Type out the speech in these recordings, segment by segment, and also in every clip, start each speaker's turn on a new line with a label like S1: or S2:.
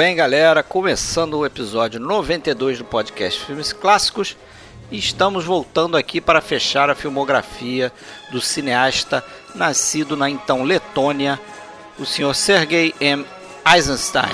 S1: Bem, galera, começando o episódio 92 do podcast Filmes Clássicos. E estamos voltando aqui para fechar a filmografia do cineasta nascido na então Letônia, o senhor Sergei M. Eisenstein.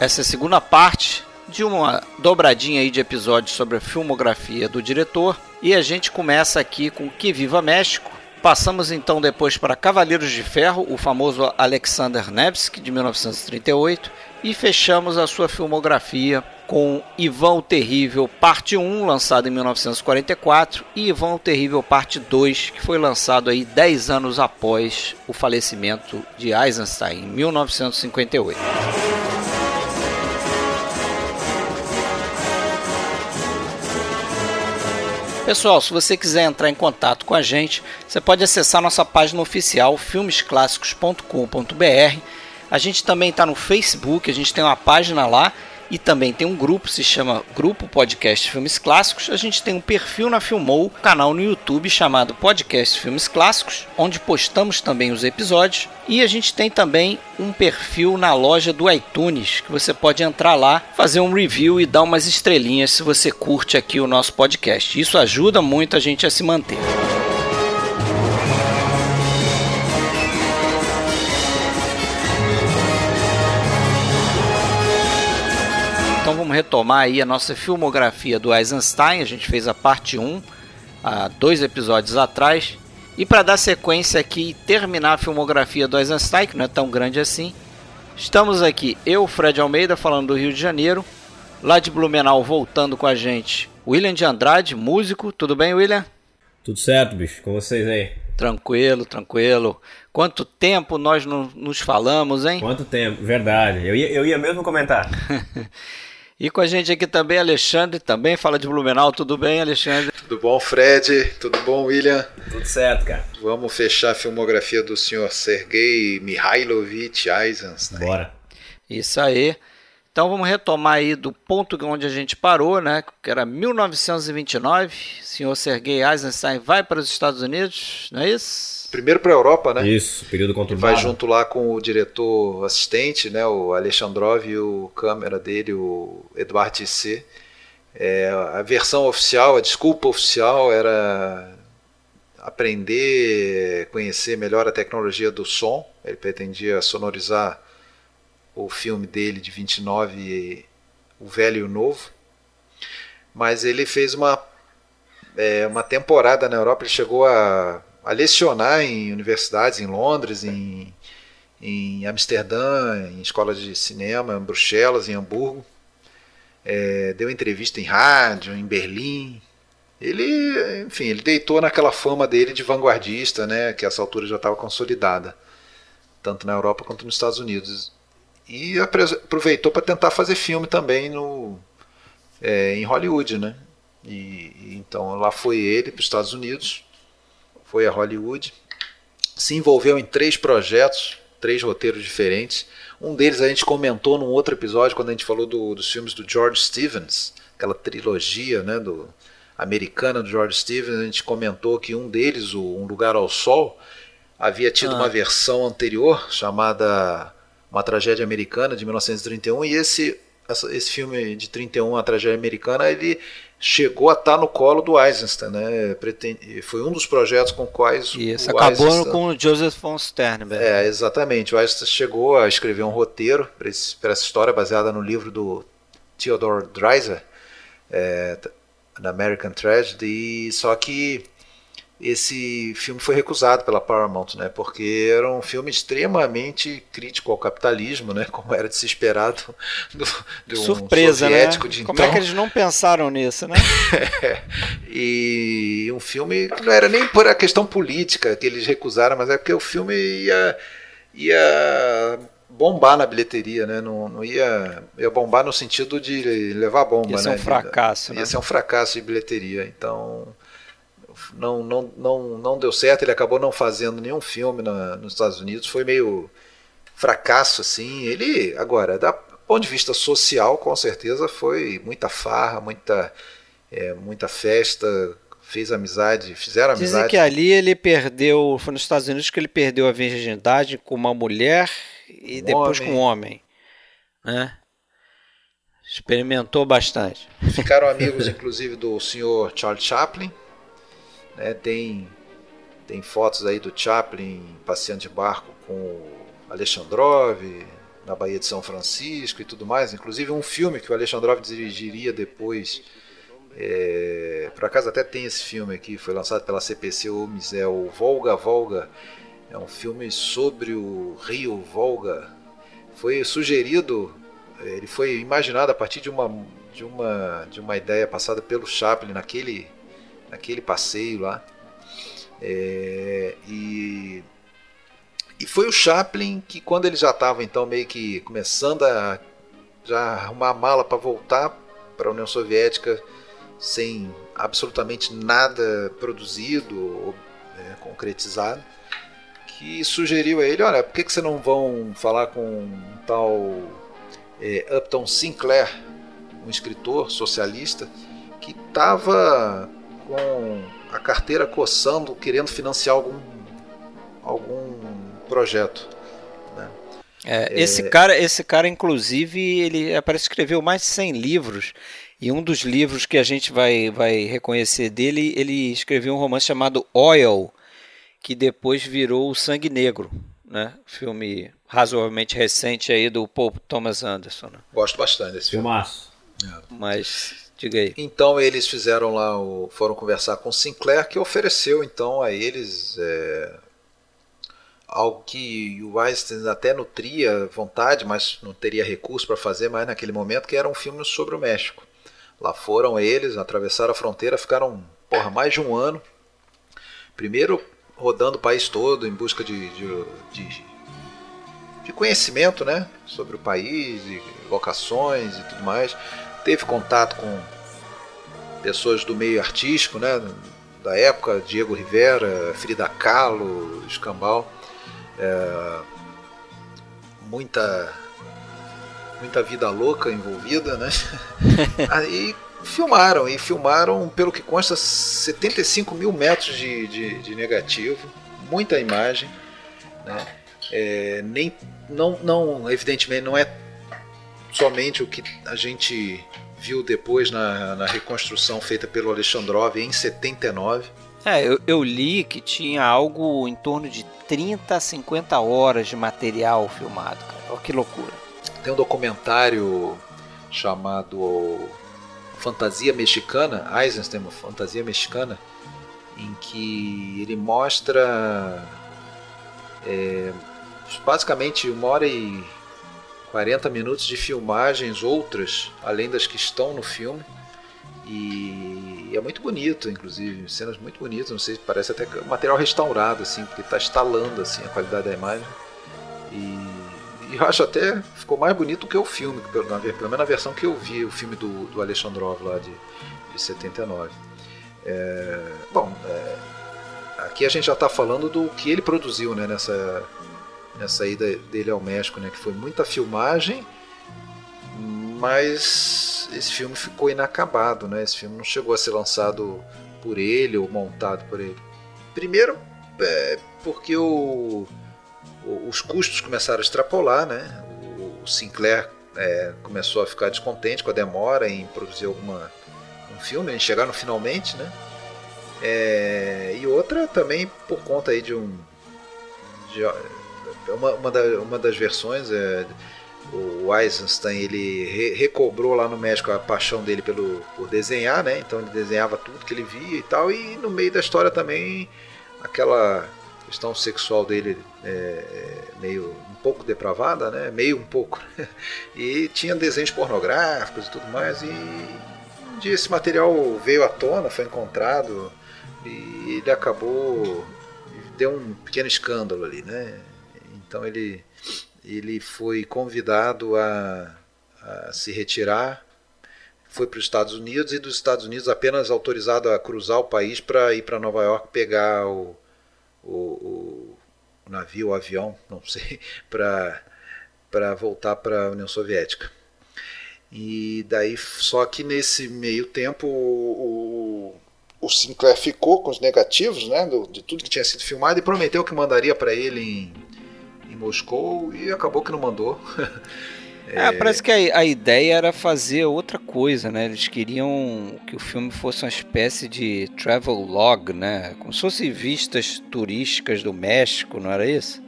S1: Essa é a segunda parte de uma dobradinha aí de episódios sobre a filmografia do diretor. E a gente começa aqui com Que Viva México. Passamos então depois para Cavaleiros de Ferro, o famoso Alexander Nevsky, de 1938. E fechamos a sua filmografia com Ivan o Terrível, parte 1, lançado em 1944, e Ivan o Terrível, parte 2, que foi lançado aí 10 anos após o falecimento de Eisenstein, em 1958. Pessoal, se você quiser entrar em contato com a gente, você pode acessar nossa página oficial filmesclassicos.com.br. A gente também está no Facebook, a gente tem uma página lá e também tem um grupo, se chama Grupo Podcast Filmes Clássicos. A gente tem um perfil na Filmou, um canal no YouTube chamado Podcast Filmes Clássicos, onde postamos também os episódios. E a gente tem também um perfil na loja do iTunes, que você pode entrar lá, fazer um review e dar umas estrelinhas se você curte aqui o nosso podcast. Isso ajuda muito a gente a se manter. Retomar aí a nossa filmografia do Eisenstein. A gente fez a parte 1 há dois episódios atrás. E para dar sequência aqui e terminar a filmografia do Eisenstein, que não é tão grande assim, estamos aqui, eu, Fred Almeida, falando do Rio de Janeiro, lá de Blumenau voltando com a gente, William de Andrade, músico. Tudo bem, William?
S2: Tudo certo, bicho, com vocês aí.
S1: Tranquilo, tranquilo. Quanto tempo nós não nos falamos, hein?
S2: Quanto tempo, verdade. Eu ia, eu ia mesmo comentar.
S1: E com a gente aqui também, Alexandre, também fala de Blumenau. Tudo bem, Alexandre?
S3: Tudo bom, Fred? Tudo bom, William?
S2: Tudo certo, cara.
S3: Vamos fechar a filmografia do senhor Sergei Mihailovich Eisenstein.
S2: Bora.
S1: Isso aí. Então vamos retomar aí do ponto onde a gente parou, né? Que era 1929. O senhor Sergei Eisenstein vai para os Estados Unidos, não é isso?
S3: Primeiro para a Europa, né?
S2: Isso, período conturbado.
S3: Vai junto lá com o diretor assistente, né? O Alexandrov e o câmera dele, o Eduardo Tissé. É, a versão oficial, a desculpa oficial era aprender, conhecer melhor a tecnologia do som. Ele pretendia sonorizar o filme dele de 29, O Velho e o Novo. Mas ele fez uma, é, uma temporada na Europa, ele chegou a, a lecionar em universidades, em Londres, em, em Amsterdã, em escolas de cinema, em Bruxelas, em Hamburgo. É, deu entrevista em rádio, em Berlim. Ele, enfim, ele deitou naquela fama dele de vanguardista, né, que essa altura já estava consolidada, tanto na Europa quanto nos Estados Unidos e aproveitou para tentar fazer filme também no é, em Hollywood, né? E, então lá foi ele para os Estados Unidos, foi a Hollywood, se envolveu em três projetos, três roteiros diferentes. Um deles a gente comentou num outro episódio quando a gente falou do, dos filmes do George Stevens, aquela trilogia, né? Do americana do George Stevens. A gente comentou que um deles, o Um Lugar ao Sol, havia tido ah. uma versão anterior chamada uma tragédia americana de 1931 e esse esse filme de 31 a tragédia americana ele chegou a estar no colo do Eisenstein né? Foi um dos projetos com quais
S1: isso o acabou Eisenstein... com o Joseph von Sternberg.
S3: É exatamente. O Eisenstein chegou a escrever um roteiro para essa história baseada no livro do Theodore Dreiser é, The American Tragedy só que esse filme foi recusado pela Paramount, né? Porque era um filme extremamente crítico ao capitalismo, né? Como era de se esperar do, do,
S1: Surpresa,
S3: um
S1: né?
S3: soviético né? de
S1: Como
S3: então.
S1: é que eles não pensaram nisso, né?
S3: e um filme não era nem por a questão política que eles recusaram, mas é porque o filme ia ia bombar na bilheteria, né? Não, não ia, ia bombar no sentido de levar bomba,
S1: ia
S3: né?
S1: Ia ser um fracasso,
S3: ia
S1: né?
S3: ser um fracasso de bilheteria. Então não, não, não, não deu certo, ele acabou não fazendo nenhum filme na, nos Estados Unidos, foi meio fracasso assim. Ele, agora, da ponto de vista social, com certeza foi muita farra, muita, é, muita festa, fez amizade, fizeram amizade.
S1: Dizem que ali ele perdeu, foi nos Estados Unidos que ele perdeu a virgindade com uma mulher e um depois homem. com um homem, né? Experimentou bastante.
S3: Ficaram amigos, inclusive, do senhor Charles Chaplin. Né? Tem, tem fotos aí do Chaplin passeando de barco com o Alexandrov na Baía de São Francisco e tudo mais. Inclusive um filme que o Alexandrov dirigiria depois. É, por acaso até tem esse filme aqui, foi lançado pela CPC Omis, é o Volga Volga. É um filme sobre o rio Volga. Foi sugerido ele foi imaginado a partir de uma, de uma, de uma ideia passada pelo Chaplin naquele, naquele passeio lá. É, e, e foi o Chaplin que, quando ele já estava então meio que começando a já arrumar a mala para voltar para a União Soviética sem absolutamente nada produzido ou é, concretizado, que sugeriu a ele: olha, por que, que você não vão falar com um tal é, Upton Sinclair, um escritor socialista, que estava com a carteira coçando, querendo financiar algum, algum projeto. Né?
S1: É, esse cara, esse cara, inclusive, ele parece que escreveu mais de 100 livros. E um dos livros que a gente vai, vai reconhecer dele, ele escreveu um romance chamado Oil, que depois virou o Sangue Negro, né? Filme razoavelmente recente aí do Paul Thomas Anderson. Né?
S3: Gosto bastante desse filme.
S2: Filmaço.
S1: É. Mas diga aí.
S3: Então eles fizeram lá, o, foram conversar com Sinclair, que ofereceu então a eles é, algo que o Weinstein até nutria vontade, mas não teria recurso para fazer mais naquele momento, que era um filme sobre o México. Lá foram eles, atravessaram a fronteira, ficaram porra, mais de um ano. Primeiro rodando o país todo em busca de, de, de de conhecimento né, sobre o país, e locações e tudo mais. Teve contato com pessoas do meio artístico, né, da época, Diego Rivera, Frida Kahlo, Escambau. É, muita muita vida louca envolvida, né? Aí filmaram, e filmaram, pelo que consta, 75 mil metros de, de, de negativo, muita imagem, né? É, nem, não, não, evidentemente, não é somente o que a gente viu depois na, na reconstrução feita pelo Alexandrov em 79.
S1: É, eu, eu, li que tinha algo em torno de 30 a 50 horas de material filmado, cara. Olha que loucura.
S3: Tem um documentário chamado Fantasia Mexicana, Eisenstein, Fantasia Mexicana, em que ele mostra é, basicamente uma hora e 40 minutos de filmagens, outras, além das que estão no filme. E é muito bonito, inclusive, cenas muito bonitas, não sei, parece até material restaurado, assim, porque está estalando assim, a qualidade da imagem. E, e, eu acho até ficou mais bonito que o filme, pelo, na, pelo menos na versão que eu vi, o filme do, do Alexandrov lá de, de 79. É, bom, é, aqui a gente já está falando do que ele produziu né, nessa, nessa ida dele ao México, né? Que foi muita filmagem, mas esse filme ficou inacabado, né? Esse filme não chegou a ser lançado por ele ou montado por ele. Primeiro, é, porque o, o, os custos começaram a extrapolar, né? O, Sinclair é, começou a ficar descontente com a demora em produzir alguma um filme, em chegar no finalmente, né? É, e outra também por conta aí de um de, uma, uma, da, uma das versões é o Eisenstein ele re, recobrou lá no México a paixão dele pelo, por desenhar, né? Então ele desenhava tudo que ele via e tal, e no meio da história também aquela questão sexual dele é, é meio um pouco depravada, né? Meio um pouco. e tinha desenhos pornográficos e tudo mais, e um dia esse material veio à tona, foi encontrado, e ele acabou. deu um pequeno escândalo ali, né? Então ele, ele foi convidado a, a se retirar, foi para os Estados Unidos e dos Estados Unidos apenas autorizado a cruzar o país para ir para Nova York pegar o, o, o, navio, o avião, não sei, para para voltar para a União Soviética. E daí, só que nesse meio tempo, o, o Sinclair ficou com os negativos, né, do, de tudo que tinha sido filmado e prometeu que mandaria para ele em, em Moscou e acabou que não mandou.
S1: É, parece que a, a, ideia era fazer outra coisa, né? Eles queriam que o filme fosse uma espécie de travel log, né? Como se fossem vistas turísticas do México, não era isso?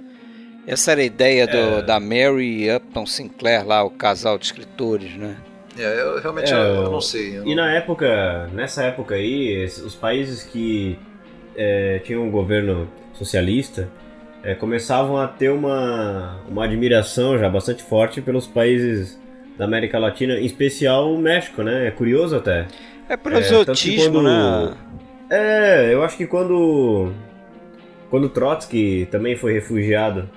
S1: Essa era a ideia do, é. da Mary Upton Sinclair lá, o casal de escritores, né?
S3: É, eu realmente é, eu, eu, não sei. Eu
S2: e na época, nessa época aí, os países que é, tinham um governo socialista é, começavam a ter uma, uma admiração já bastante forte pelos países da América Latina, em especial o México, né? É curioso até.
S1: É por é, exotismo, né?
S2: É, eu acho que quando quando Trotsky também foi refugiado,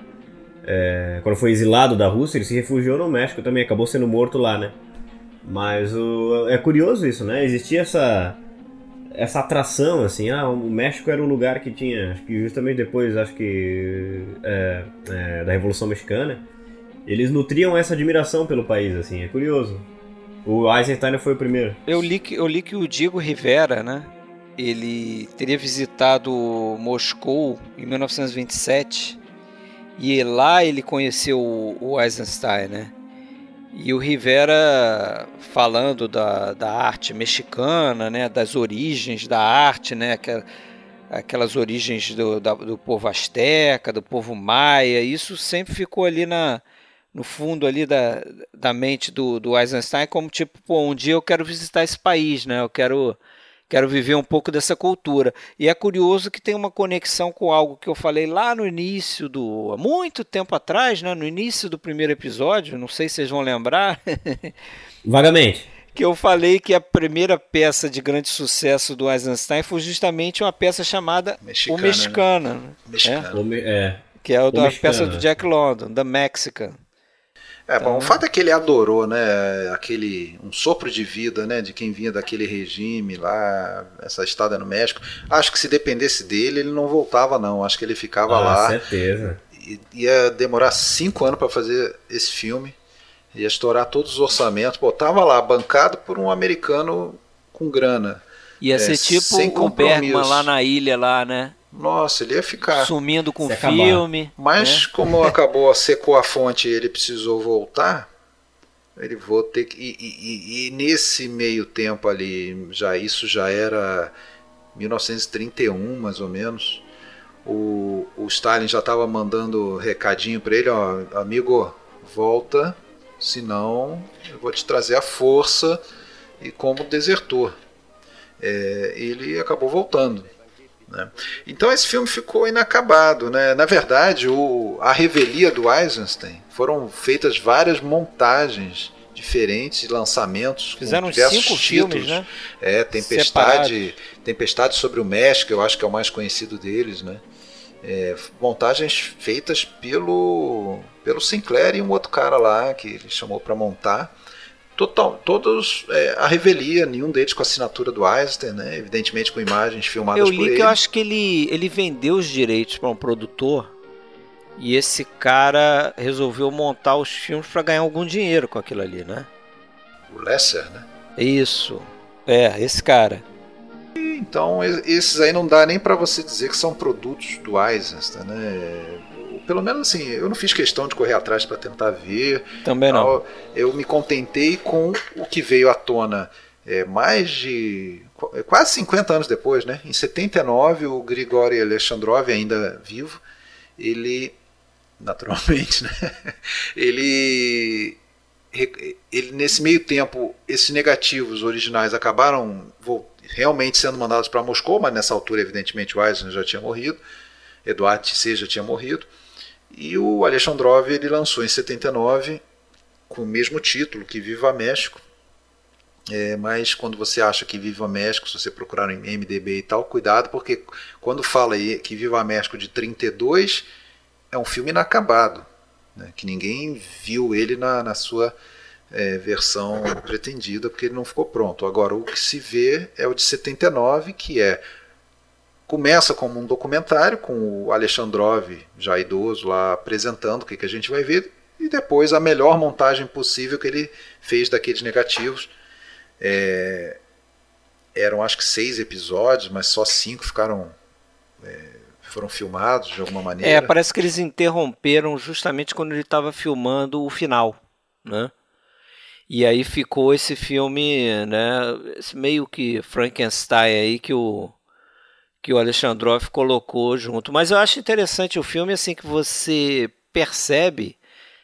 S2: é, quando foi exilado da Rússia, ele se refugiou no México também, acabou sendo morto lá, né? Mas o, é curioso isso, né? Existia essa essa atração, assim, ah, o México era um lugar que tinha, acho que justamente depois, acho que é, é, da Revolução Mexicana, eles nutriam essa admiração pelo país, assim, é curioso. O Eisenstein foi o primeiro.
S1: Eu li que, eu li que o Diego Rivera, né, ele teria visitado Moscou em 1927 e lá ele conheceu o Eisenstein, né? E o Rivera falando da, da arte mexicana, né, das origens da arte, né, aquelas origens do, da, do povo asteca, do povo maia, isso sempre ficou ali na, no fundo ali da, da mente do, do Eisenstein como tipo, pô, um dia eu quero visitar esse país, né, eu quero quero viver um pouco dessa cultura. E é curioso que tem uma conexão com algo que eu falei lá no início do. há muito tempo atrás, né? no início do primeiro episódio, não sei se vocês vão lembrar.
S2: Vagamente.
S1: que eu falei que a primeira peça de grande sucesso do Eisenstein foi justamente uma peça chamada Mexicana, O Mexicana. Né?
S3: Mexicana.
S1: É? É. Que é a da peça do Jack London, The Mexican.
S3: É, bom, o fato é que ele adorou, né, aquele um sopro de vida, né, de quem vinha daquele regime lá, essa estada no México. Acho que se dependesse dele, ele não voltava não. Acho que ele ficava
S2: ah,
S3: lá.
S2: certeza.
S3: Ia demorar cinco anos para fazer esse filme. Ia estourar todos os orçamentos. Pô, tava lá bancado por um americano com grana.
S1: Ia é, ser tipo o Bergman lá na ilha lá, né?
S3: Nossa, ele ia ficar.
S1: Sumindo com o filme.
S3: Mas, né? como acabou, secou a fonte e ele precisou voltar, ele vou ter que. E, e, e, nesse meio tempo ali, já isso já era 1931, mais ou menos. O, o Stalin já estava mandando recadinho para ele: ó, amigo, volta, senão eu vou te trazer a força e como desertor. É, ele acabou voltando. Né? Então esse filme ficou inacabado. Né? Na verdade, o, a revelia do Eisenstein foram feitas várias montagens diferentes, lançamentos.
S1: Fizeram cinco títulos. filmes, né?
S3: É, Tempestade, Tempestade sobre o México, eu acho que é o mais conhecido deles, né? É, montagens feitas pelo, pelo Sinclair e um outro cara lá que ele chamou para montar total, todos é, a revelia, nenhum deles com a assinatura do Einstein, né? evidentemente com imagens filmadas
S1: eu
S3: por ele.
S1: Eu li que eu acho que ele, ele vendeu os direitos para um produtor e esse cara resolveu montar os filmes para ganhar algum dinheiro com aquilo ali, né?
S3: O Lesser, né?
S1: Isso. É, esse cara.
S3: Então, esses aí não dá nem para você dizer que são produtos do Eisenstein, né? Pelo menos assim, eu não fiz questão de correr atrás para tentar ver.
S1: Também não.
S3: Eu me contentei com o que veio à tona é, mais de quase 50 anos depois, né? Em 79, o Grigori Alexandrov, ainda vivo, ele naturalmente, né? Ele ele nesse meio tempo, esses negativos originais acabaram realmente sendo mandados para Moscou, mas nessa altura, evidentemente, o já tinha morrido, Eduardo Tisset já tinha morrido. E o Alexandrov ele lançou em 79 com o mesmo título, que Viva México. É, mas quando você acha que Viva México, se você procurar no MDB e tal, cuidado, porque quando fala aí que Viva México de 32 é um filme inacabado, né, que ninguém viu ele na, na sua é, versão pretendida, porque ele não ficou pronto. Agora, o que se vê é o de 79, que é Começa como um documentário com o Alexandrov, já idoso, lá apresentando o que, que a gente vai ver, e depois a melhor montagem possível que ele fez daqueles negativos. É... eram acho que seis episódios, mas só cinco ficaram é, foram filmados de alguma maneira.
S1: É, parece que eles interromperam justamente quando ele estava filmando o final, né? E aí ficou esse filme, né? Esse meio que Frankenstein aí que o que o Alexandrov colocou junto. Mas eu acho interessante o filme assim que você percebe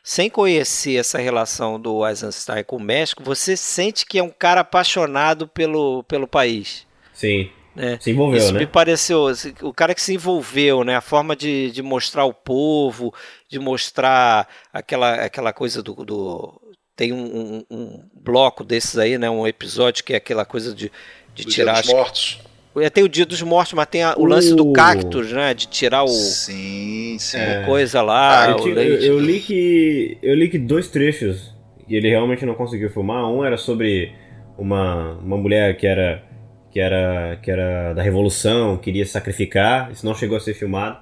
S1: sem conhecer essa relação do Eisenstein com o México, você sente que é um cara apaixonado pelo, pelo país.
S2: Sim. Né? Se envolveu, Isso
S1: né? me pareceu, assim, o cara que se envolveu, né? A forma de, de mostrar o povo, de mostrar aquela, aquela coisa do, do tem um, um, um, bloco desses aí, né? Um episódio que é aquela coisa de, de tirar.
S3: Os mortos.
S1: É, tem o Dia dos Mortos, mas tem a, o lance do uh. cactus, né? De tirar o.
S3: Sim, sim.
S1: É. Coisa lá.
S2: Ah, eu, eu, eu, li que. Eu li que dois trechos e ele realmente não conseguiu filmar. Um era sobre uma, uma mulher que era. Que era, que era da revolução, queria se sacrificar, isso não chegou a ser filmado.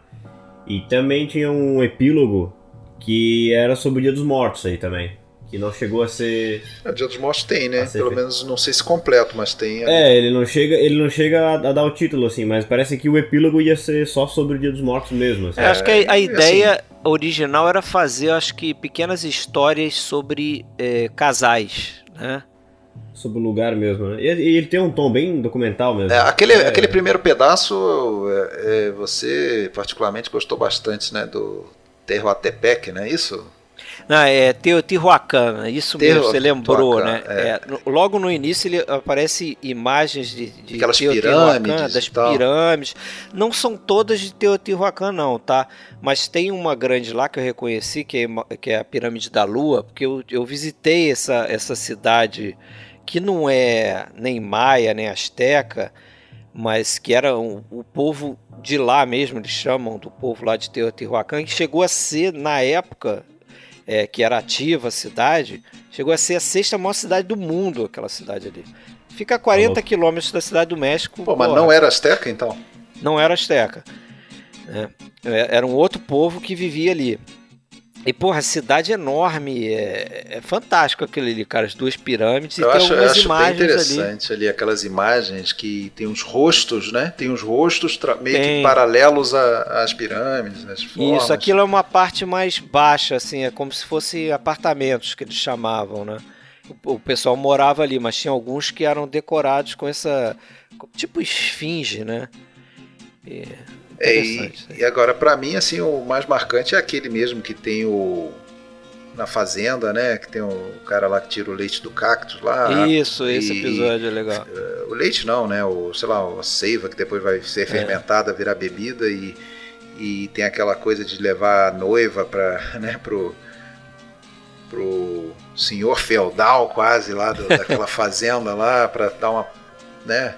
S2: E também tinha um epílogo que era sobre o Dia dos Mortos aí também que não chegou a ser.
S3: O Dia dos Mortos tem, né? Pelo feito. menos não sei se completo, mas tem.
S2: É, ele não chega, ele não chega a, a, dar o título assim, mas parece que o epílogo ia ser só sobre o Dia dos Mortos mesmo. Assim.
S1: É, acho que a, a ideia assim, original era fazer, acho que pequenas histórias sobre é, casais, né?
S2: Sobre o lugar mesmo, né? E, e, ele tem um tom bem documental mesmo.
S3: É, aquele, é, aquele primeiro pedaço, é, é, você particularmente gostou bastante, né? Do Terroatepec, não é isso?
S1: Não, é Teotihuacan, isso mesmo, você lembrou, né? É. É, logo no início ele aparece imagens de, de
S3: Aquelas pirâmides
S1: das pirâmides. Não são todas de Teotihuacan, não, tá? Mas tem uma grande lá que eu reconheci, que é, que é a Pirâmide da Lua, porque eu, eu visitei essa, essa cidade que não é nem maia, nem asteca, mas que era um, o povo de lá mesmo, eles chamam do povo lá de Teotihuacan, que chegou a ser, na época, é, que era ativa a cidade, chegou a ser a sexta maior cidade do mundo, aquela cidade ali. Fica a 40 quilômetros da cidade do México.
S3: Pô, mas não era Azteca então?
S1: Não era Azteca. É, era um outro povo que vivia ali. E, porra, cidade enorme, é, é fantástico aquele ali, cara, as duas pirâmides
S3: eu
S1: e
S3: acho,
S1: tem algumas
S3: eu acho
S1: imagens
S3: bem interessante ali. ali. aquelas imagens que tem uns rostos, né? Tem uns rostos meio tem. que paralelos às pirâmides, né?
S1: Isso, aquilo é uma parte mais baixa, assim, é como se fosse apartamentos que eles chamavam, né? O, o pessoal morava ali, mas tinha alguns que eram decorados com essa, tipo esfinge, né?
S3: E... É, e, e, agora, para mim, assim, o mais marcante é aquele mesmo que tem o. Na fazenda, né? Que tem o cara lá que tira o leite do cactus lá.
S1: Isso, e, esse episódio é legal.
S3: O leite não, né? O, sei lá, a seiva que depois vai ser é. fermentada, virar bebida e, e tem aquela coisa de levar a noiva para né, pro, pro senhor feudal quase lá do, daquela fazenda lá para dar uma, né?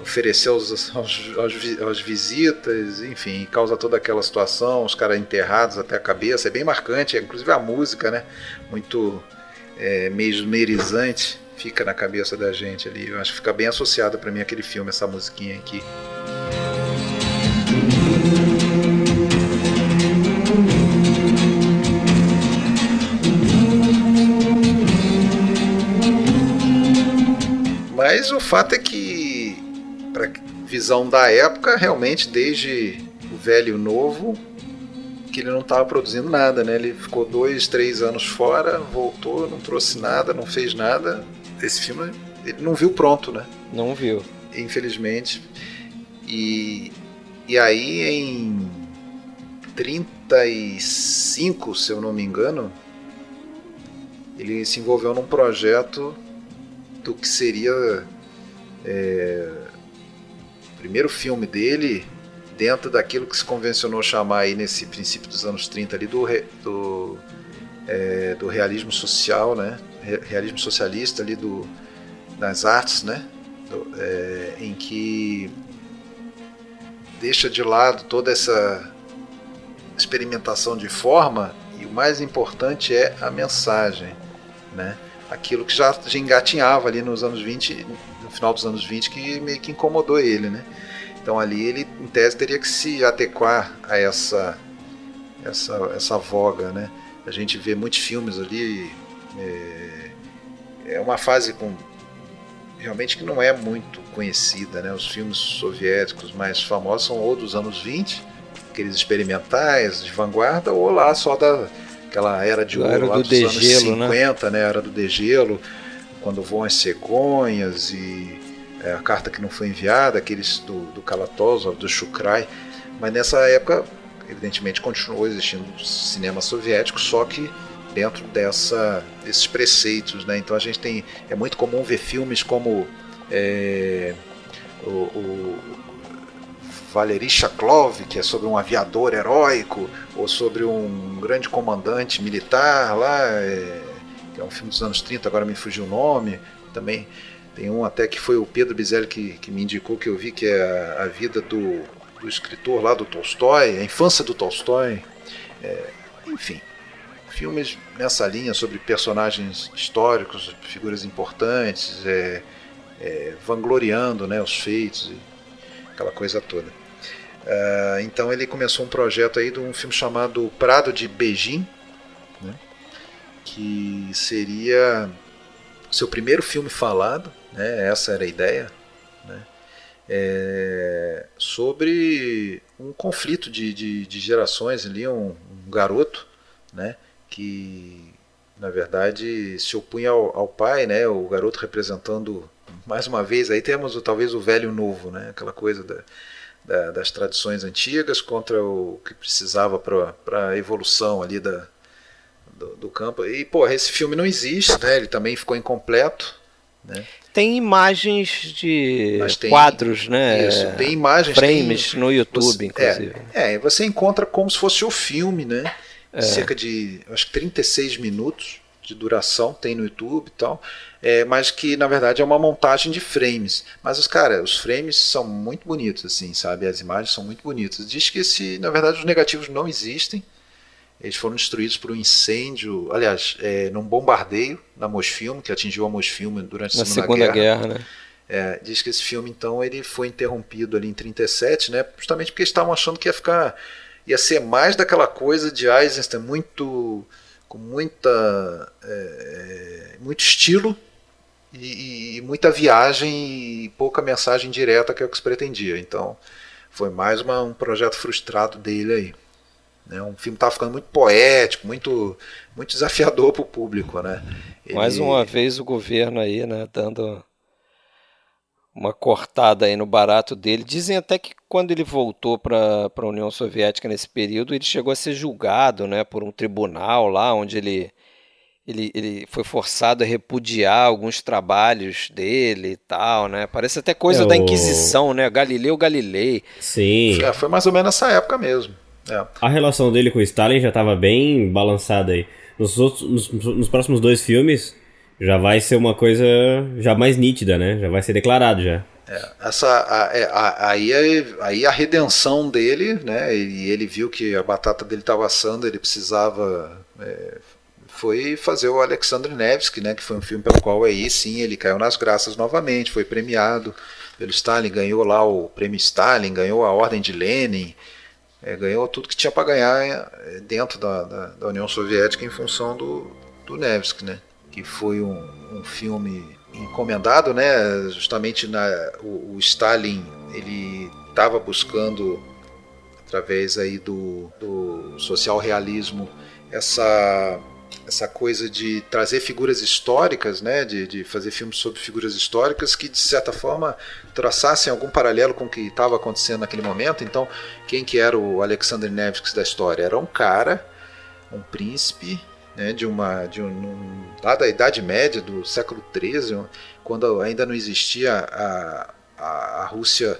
S3: Oferecer aos, aos, aos, aos, visitas, enfim, causa toda aquela situação, os caras enterrados até a cabeça, é bem marcante, é, inclusive a música, né? Muito é, mesmerizante, fica na cabeça da gente ali. Eu acho que fica bem associado para mim aquele filme, essa musiquinha aqui. Mas o fato é que visão da época, realmente desde o velho e o novo, que ele não estava produzindo nada, né? Ele ficou dois, três anos fora, voltou, não trouxe nada, não fez nada. Esse filme ele não viu pronto, né?
S1: Não viu.
S3: Infelizmente. E, e aí em 35, se eu não me engano, ele se envolveu num projeto do que seria é, primeiro filme dele dentro daquilo que se convencionou chamar aí nesse princípio dos anos 30 ali do, do, é, do realismo social, né? Realismo socialista ali do, das artes, né? Do, é, em que deixa de lado toda essa experimentação de forma e o mais importante é a mensagem, né? Aquilo que já, já engatinhava ali nos anos 20 no final dos anos 20 que meio que incomodou ele, né? Então ali ele, em tese, teria que se adequar a essa, essa, essa voga, né? A gente vê muitos filmes ali, é, é uma fase com realmente que não é muito conhecida, né? Os filmes soviéticos mais famosos são ou dos anos 20, aqueles experimentais de vanguarda, ou lá só da aquela era de ouro
S1: era
S3: lá
S1: do
S3: dos
S1: degelo,
S3: anos 50, né? né? Era do degelo, quando voam as cegonhas e é, a carta que não foi enviada, aqueles do, do Kalatozov, do Shukrai. Mas nessa época, evidentemente, continuou existindo cinema soviético, só que dentro dessa, desses preceitos. Né? Então a gente tem. É muito comum ver filmes como é, o, o Valery Shaklov, que é sobre um aviador heróico, ou sobre um grande comandante militar lá, é, que é um filme dos anos 30, agora me fugiu o nome. Também tem um até que foi o Pedro Bizelli que, que me indicou que eu vi, que é a, a vida do, do escritor lá do Tolstói, a infância do Tolstói. É, enfim, filmes nessa linha sobre personagens históricos, figuras importantes, é, é, vangloriando né, os feitos, aquela coisa toda. Uh, então ele começou um projeto aí de um filme chamado Prado de Beijing, né, que seria seu primeiro filme falado, né, essa era a ideia, né, é, sobre um conflito de, de, de gerações ali, um, um, garoto, né, que na verdade se opunha ao, ao, pai, né, o garoto representando mais uma vez aí temos talvez o velho novo, né, aquela coisa da, da, das tradições antigas contra o que precisava para a evolução ali da, do, do, campo. E pô, esse filme não existe, né, ele também ficou incompleto, né.
S1: Tem imagens de tem, quadros, né?
S3: Isso, tem imagens,
S1: frames
S3: tem,
S1: no YouTube, você, inclusive.
S3: É, é, você encontra como se fosse o filme, né? É. Cerca de, acho que 36 minutos de duração tem no YouTube e tal, é, mas que na verdade é uma montagem de frames. Mas os cara, os frames são muito bonitos, assim, sabe? As imagens são muito bonitas. Diz que esse, na verdade, os negativos não existem. Eles foram destruídos por um incêndio, aliás, é, num bombardeio na Mosfilm, que atingiu a Mosfilm durante a
S1: na
S3: Segunda,
S1: Segunda
S3: Guerra.
S1: Guerra né?
S3: É, diz que esse filme então ele foi interrompido ali em 37, né? Justamente porque estavam achando que ia ficar ia ser mais daquela coisa de Eisenstein muito com muita é, é muito estilo e, e, muita viagem e pouca mensagem direta que é o que se pretendia. Então foi mais uma, um projeto frustrado dele aí. Né? Um filme estava ficando muito poético, muito, muito desafiador para o público. Né?
S1: Ele... Mais uma vez o governo aí, né, dando uma cortada aí no barato dele. Dizem até que quando ele voltou para a União Soviética nesse período, ele chegou a ser julgado né, por um tribunal lá, onde ele, ele, ele foi forçado a repudiar alguns trabalhos dele e tal, né? Parece até coisa é, da Inquisição, né? Galileu Galilei.
S2: Sim.
S3: É, foi mais ou menos nessa época mesmo. É.
S2: A relação dele com o Stalin já estava bem balançada aí. Nos, outros, nos, nos, próximos dois filmes já vai ser uma coisa já mais nítida, né? Já vai ser declarado já.
S3: É, essa, a, é, a, aí, a, aí a redenção dele, né? Ele, ele viu que a batata dele estava assando, ele precisava é, foi fazer o Alexandre Nevsky, né? Que foi um filme pelo qual aí sim ele caiu nas graças novamente, foi premiado pelo Stalin, ganhou lá o prêmio Stalin, ganhou a ordem de Lenin é, ganhou tudo que tinha para ganhar é, dentro da, da, da, União Soviética em função do, do Nevsky, né? que foi um, um filme encomendado, né? justamente na, o, o Stalin ele estava buscando através aí do, do social realismo essa essa coisa de trazer figuras históricas, né, de, de fazer filmes sobre figuras históricas que de certa forma traçassem algum paralelo com o que estava acontecendo naquele momento. Então, quem que era o Alexander Nevsky da história? Era um cara, um príncipe, né, de uma de um, lá da Idade Média do século XIII, quando ainda não existia a, a, a Rússia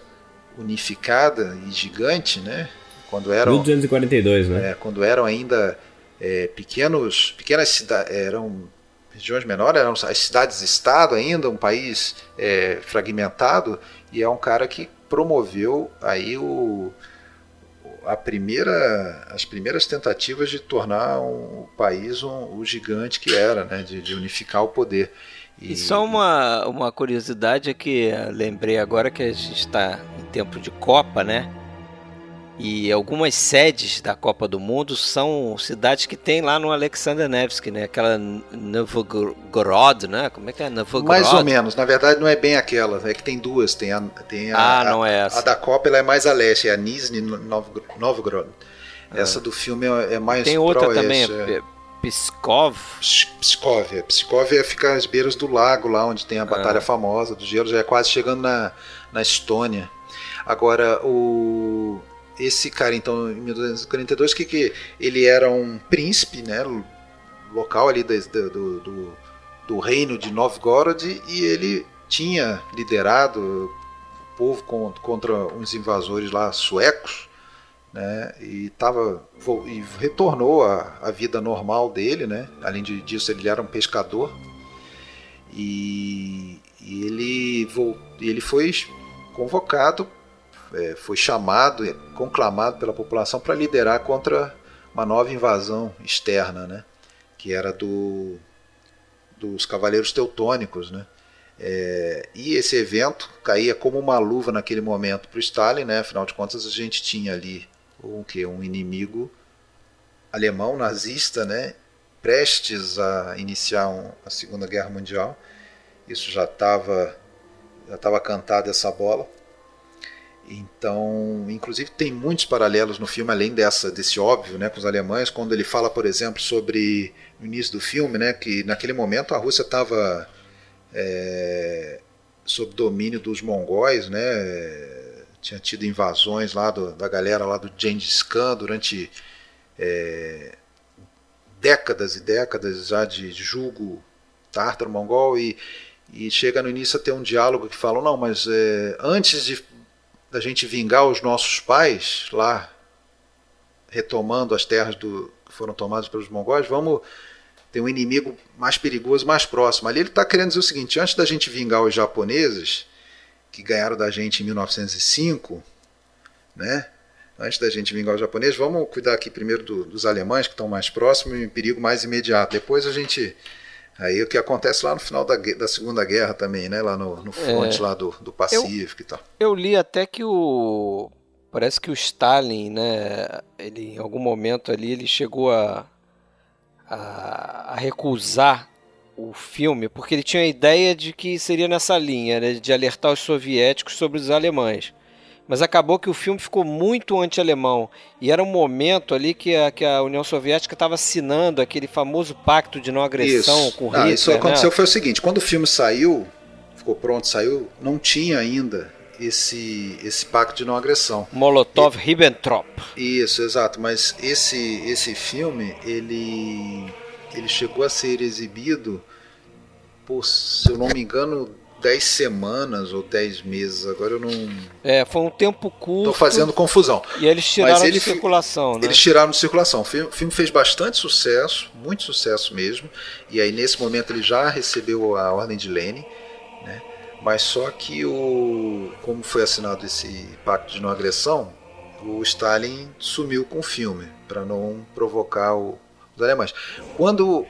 S3: unificada e gigante, né? Quando eram
S2: 1242, né?
S3: É, quando eram ainda é, pequenos, pequenas cidades, eram regiões menores, eram as cidades-estado ainda, um país é, fragmentado, e é um cara que promoveu aí o, a primeira, as primeiras tentativas de tornar um, o país um, o gigante que era, né, de, de unificar o poder.
S1: E, e, só uma, uma curiosidade é que lembrei agora que a gente está em tempo de Copa, né? E algumas sedes da Copa do Mundo são cidades que tem lá no Alexander Nevsky, né? Aquela Novgorod, né? Como é que é? Novgorod?
S3: Mais ou menos. Na verdade, não é bem aquela. É que tem duas. Tem a, tem a,
S1: ah, não é essa.
S3: A, da Copa ela é mais a leste, é a Nizhny Novgorod. Ah. Essa do filme é, é mais
S1: Tem outra também, é Pskov.
S3: Pskov, é. Pskov é ficar às beiras do lago, lá onde tem a batalha ah. famosa do gelo, já é quase chegando na, na Estônia. Agora, o esse cara, então, em 1242, que, que ele era um príncipe, né, local ali do, do, do, do reino de Novgorod, e ele tinha liderado o povo contra uns invasores lá suecos, né, e tava e retornou à, vida normal dele, né? Além disso, ele era um pescador e, e ele ele foi convocado é, foi chamado, conclamado pela população para liderar contra uma nova invasão externa, né? que era do, dos cavaleiros teutônicos. Né? É, e esse evento caía como uma luva naquele momento para o Stalin, né? afinal de contas a gente tinha ali um, que, um inimigo alemão nazista, né? prestes a iniciar um, a Segunda Guerra Mundial. Isso já estava já estava cantada essa bola. Então, inclusive tem muitos paralelos no filme, além dessa desse óbvio, né, com os alemães, quando ele fala, por exemplo, sobre no início do filme, né, que naquele momento a Rússia estava é, sob domínio dos mongóis, né, tinha tido invasões lá do, da galera lá do Gengis Khan durante é, décadas e décadas já de julgo tártaro-mongol e, e chega no início a ter um diálogo que fala, não, mas é, antes de da gente vingar os nossos pais lá, retomando as terras do, que foram tomadas pelos mongóis, vamos ter um inimigo mais perigoso, mais próximo. Ali ele está querendo dizer o seguinte: antes da gente vingar os japoneses, que ganharam da gente em 1905, né? Antes da gente vingar os japoneses, vamos cuidar aqui primeiro do, dos alemães que estão mais próximos em perigo mais imediato. Depois a gente Aí o que acontece lá no final da, da Segunda Guerra também, né? Lá no, no fronte é, lá do, do Pacífico
S1: eu,
S3: e tal.
S1: Eu li até que o. Parece que o Stalin, né? Ele, em algum momento ali, ele chegou a, a, a recusar o filme, porque ele tinha a ideia de que seria nessa linha, né, de alertar os soviéticos sobre os alemães mas acabou que o filme ficou muito anti-alemão. E era um momento ali que a, que a União Soviética estava assinando aquele famoso pacto de não agressão
S3: isso.
S1: com Hitler. Ah,
S3: isso aconteceu né? foi o seguinte: quando o filme saiu, ficou pronto, saiu, não tinha ainda esse esse pacto de não agressão.
S1: Molotov Ribbentrop.
S3: Isso, exato. Mas esse esse filme ele ele chegou a ser exibido por, se eu não me engano, 10 semanas ou 10 meses, agora eu não.
S1: É, foi um tempo curto.
S3: Tô fazendo confusão.
S1: E eles tiraram ele, de circulação, né?
S3: Eles tiraram de circulação. O filme fez bastante sucesso, muito sucesso mesmo. E aí nesse momento ele já recebeu a ordem de Lenin, né? Mas só que o como foi assinado esse pacto de não agressão, o Stalin sumiu com o filme para não provocar o, os alemães. Quando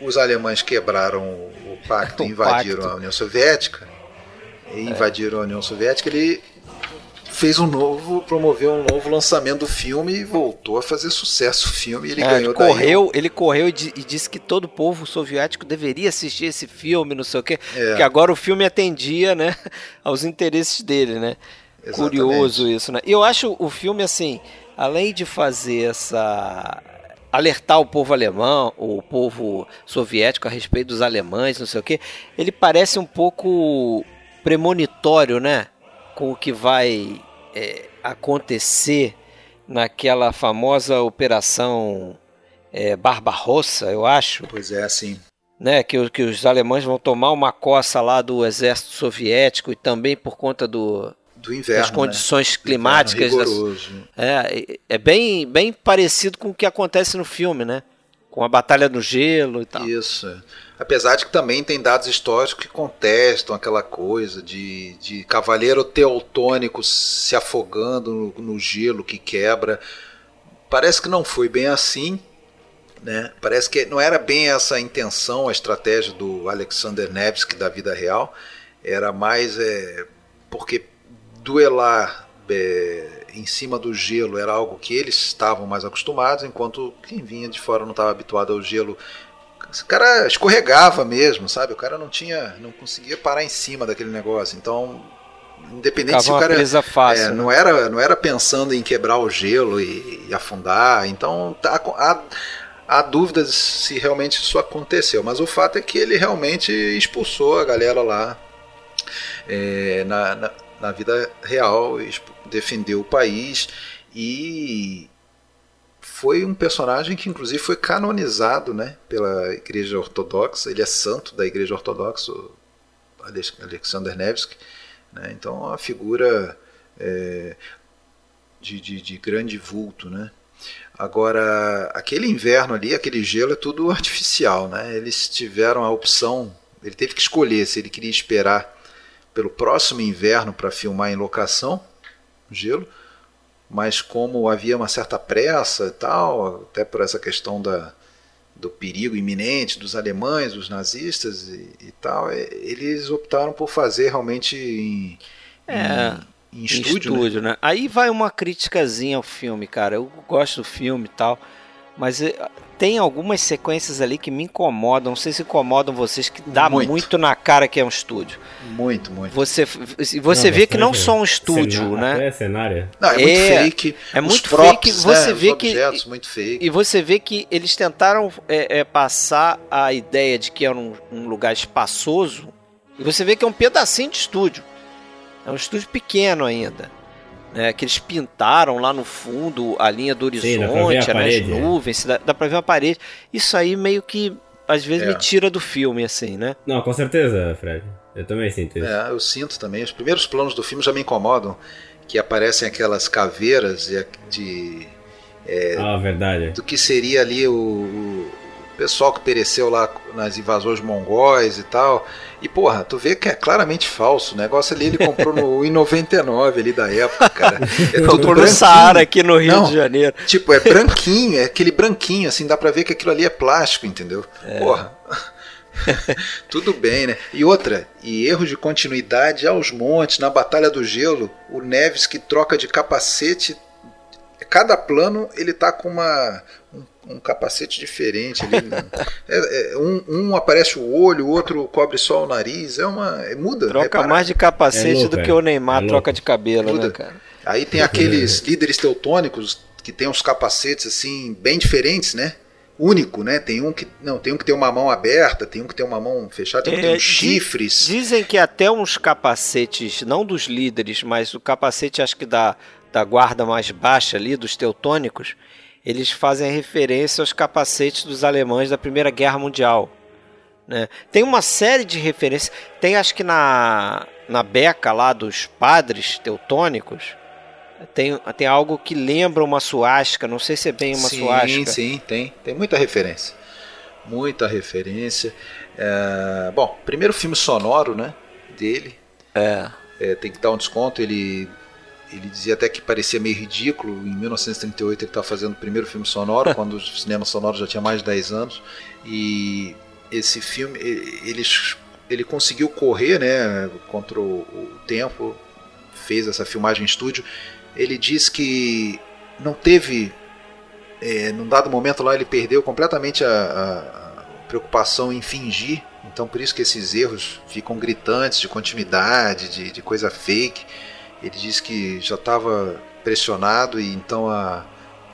S3: os alemães quebraram o pacto e invadiram pacto. a União Soviética, e invadiram a União Soviética, ele fez um novo, promoveu um novo lançamento do filme e voltou a fazer sucesso o filme. ele é, ganhou
S1: ele correu, ele correu e, disse que todo o povo soviético deveria assistir esse filme, não sei o quê, é. porque agora o filme atendia, né, aos interesses dele, né? Exatamente. Curioso isso, né? E eu acho o filme assim, além de fazer essa alertar o povo alemão, o povo soviético a respeito dos alemães, não sei o que, ele parece um pouco premonitório, né? Com o que vai é, acontecer naquela famosa operação é, Barbarossa, eu acho.
S3: Pois é, assim.
S1: Né, que, que os alemães vão tomar uma coça lá do exército soviético e também por conta do,
S3: do inverno. As
S1: né? condições né? climáticas. é, é bem, bem parecido com o que acontece no filme, né? Com a batalha no gelo e tal.
S3: Isso. Apesar de que também tem dados históricos que contestam aquela coisa de, de cavaleiro teutônico se afogando no, no gelo que quebra. Parece que não foi bem assim. Né? Parece que não era bem essa a intenção, a estratégia do Alexander Nevsky da vida real. Era mais é, porque duelar é, em cima do gelo era algo que eles estavam mais acostumados, enquanto quem vinha de fora não estava habituado ao gelo. Esse cara escorregava mesmo, sabe? O cara não tinha, não conseguia parar em cima daquele negócio. Então, independente
S1: Ficava
S3: se o cara
S1: presa fácil,
S3: é,
S1: né?
S3: não era não era pensando em quebrar o gelo e, e afundar. Então, tá, há, há dúvidas se realmente isso aconteceu. Mas o fato é que ele realmente expulsou a galera lá é, na, na, na vida real, defendeu o país e foi um personagem que inclusive foi canonizado né, pela Igreja Ortodoxa. Ele é santo da Igreja Ortodoxa, Alexander Nevsky. Né, então é uma figura é, de, de, de, grande vulto. Né. Agora, aquele inverno ali, aquele gelo é tudo artificial. Né, eles tiveram a opção, ele teve que escolher se ele queria esperar pelo próximo inverno para filmar em locação, gelo, mas como havia uma certa pressa e tal, até por essa questão da, do perigo iminente dos alemães, dos nazistas e, e tal, eles optaram por fazer realmente em,
S1: é,
S3: em, em estúdio. Em estúdio
S1: né? né? Aí vai uma criticazinha ao filme, cara. Eu gosto do filme e tal, mas tem algumas sequências ali que me incomodam. Não sei se incomodam vocês, que dá muito, muito na cara que é um estúdio.
S3: Muito, muito.
S1: Você, você não, vê que não só um estúdio,
S2: cenário,
S1: né?
S2: É cenário.
S3: Não, é, muito fake.
S1: É muito
S3: props,
S1: fake. Você
S3: né?
S1: vê
S3: Os
S1: que
S3: objetos, muito fake.
S1: e você vê que eles tentaram é, é, passar a ideia de que era um, um lugar espaçoso. E você vê que é um pedacinho de estúdio. É um estúdio pequeno ainda né, que eles pintaram lá no fundo a linha do horizonte,
S2: Sim,
S1: né,
S2: as
S1: nuvens, dá, dá pra ver uma parede. Isso aí meio que às vezes
S3: É.
S1: me tira do filme, assim, né?
S2: Não, com certeza, Fred. Eu também sinto isso.
S3: É, eu sinto também. Os primeiros planos do filme já me incomodam, que aparecem aquelas caveiras de, de-
S2: Ah, verdade.
S3: do que seria ali o, o pessoal que pereceu lá nas invasões mongóis e tal. E porra, tu vê que é claramente falso. O negócio ali ele comprou no em 99 ali da época, cara. É tudo
S1: Comprou no
S3: branquinho.
S1: Saara aqui no Rio
S3: Não.
S1: de Janeiro.
S3: Tipo, é branquinho, é aquele branquinho, assim, dá pra ver que aquilo ali é plástico, entendeu? Porra. Tudo bem, né? E outra, e erros de continuidade aos montes, na Batalha do Gelo, o Neves que troca de capacete. Cada plano ele tá com uma, um, capacete diferente ali. né? É- é, um, um aparece o olho, o outro cobre só o nariz. É uma. é- muda.
S1: Troca
S3: repara.
S1: mais de capacete
S2: É louco,
S1: do
S2: é.
S1: que o Neymar
S2: É
S1: troca de cabelo,
S3: Muda.
S1: né, cara?
S3: Aí tem aqueles líderes teutônicos que tem uns capacetes assim bem diferentes, né? Único, né? Tem um que não, tem um que tem uma mão aberta, tem um que tem uma mão fechada, tem um que tem
S1: É,
S3: uns chifres.
S1: Dizem que até uns capacetes, não dos líderes, mas o capacete acho que da, da guarda mais baixa ali, dos teutônicos, eles fazem referência aos capacetes dos alemães da Primeira Guerra Mundial. né? Tem uma série de referências. Tem acho que na, na beca lá dos padres teutônicos. Tem, tem algo que lembra uma suástica, não sei se é bem uma
S3: sim,
S1: suástica.
S3: sim, tem, tem muita referência, muita referência. É, bom, primeiro filme sonoro, né? Dele,
S1: É.
S3: É, tem que dar um desconto. Ele, ele dizia até que parecia meio ridículo. Em 1938 ele estava fazendo o primeiro filme sonoro, quando o cinema sonoro já tinha mais de 10 anos. E esse filme, ele, ele conseguiu correr né, contra o, tempo, fez essa filmagem em estúdio. Ele diz que não teve. É, num dado momento lá ele perdeu completamente a, a- a preocupação em fingir. Então por isso que esses erros ficam gritantes de continuidade, de, de coisa fake. Ele diz que já estava pressionado e então a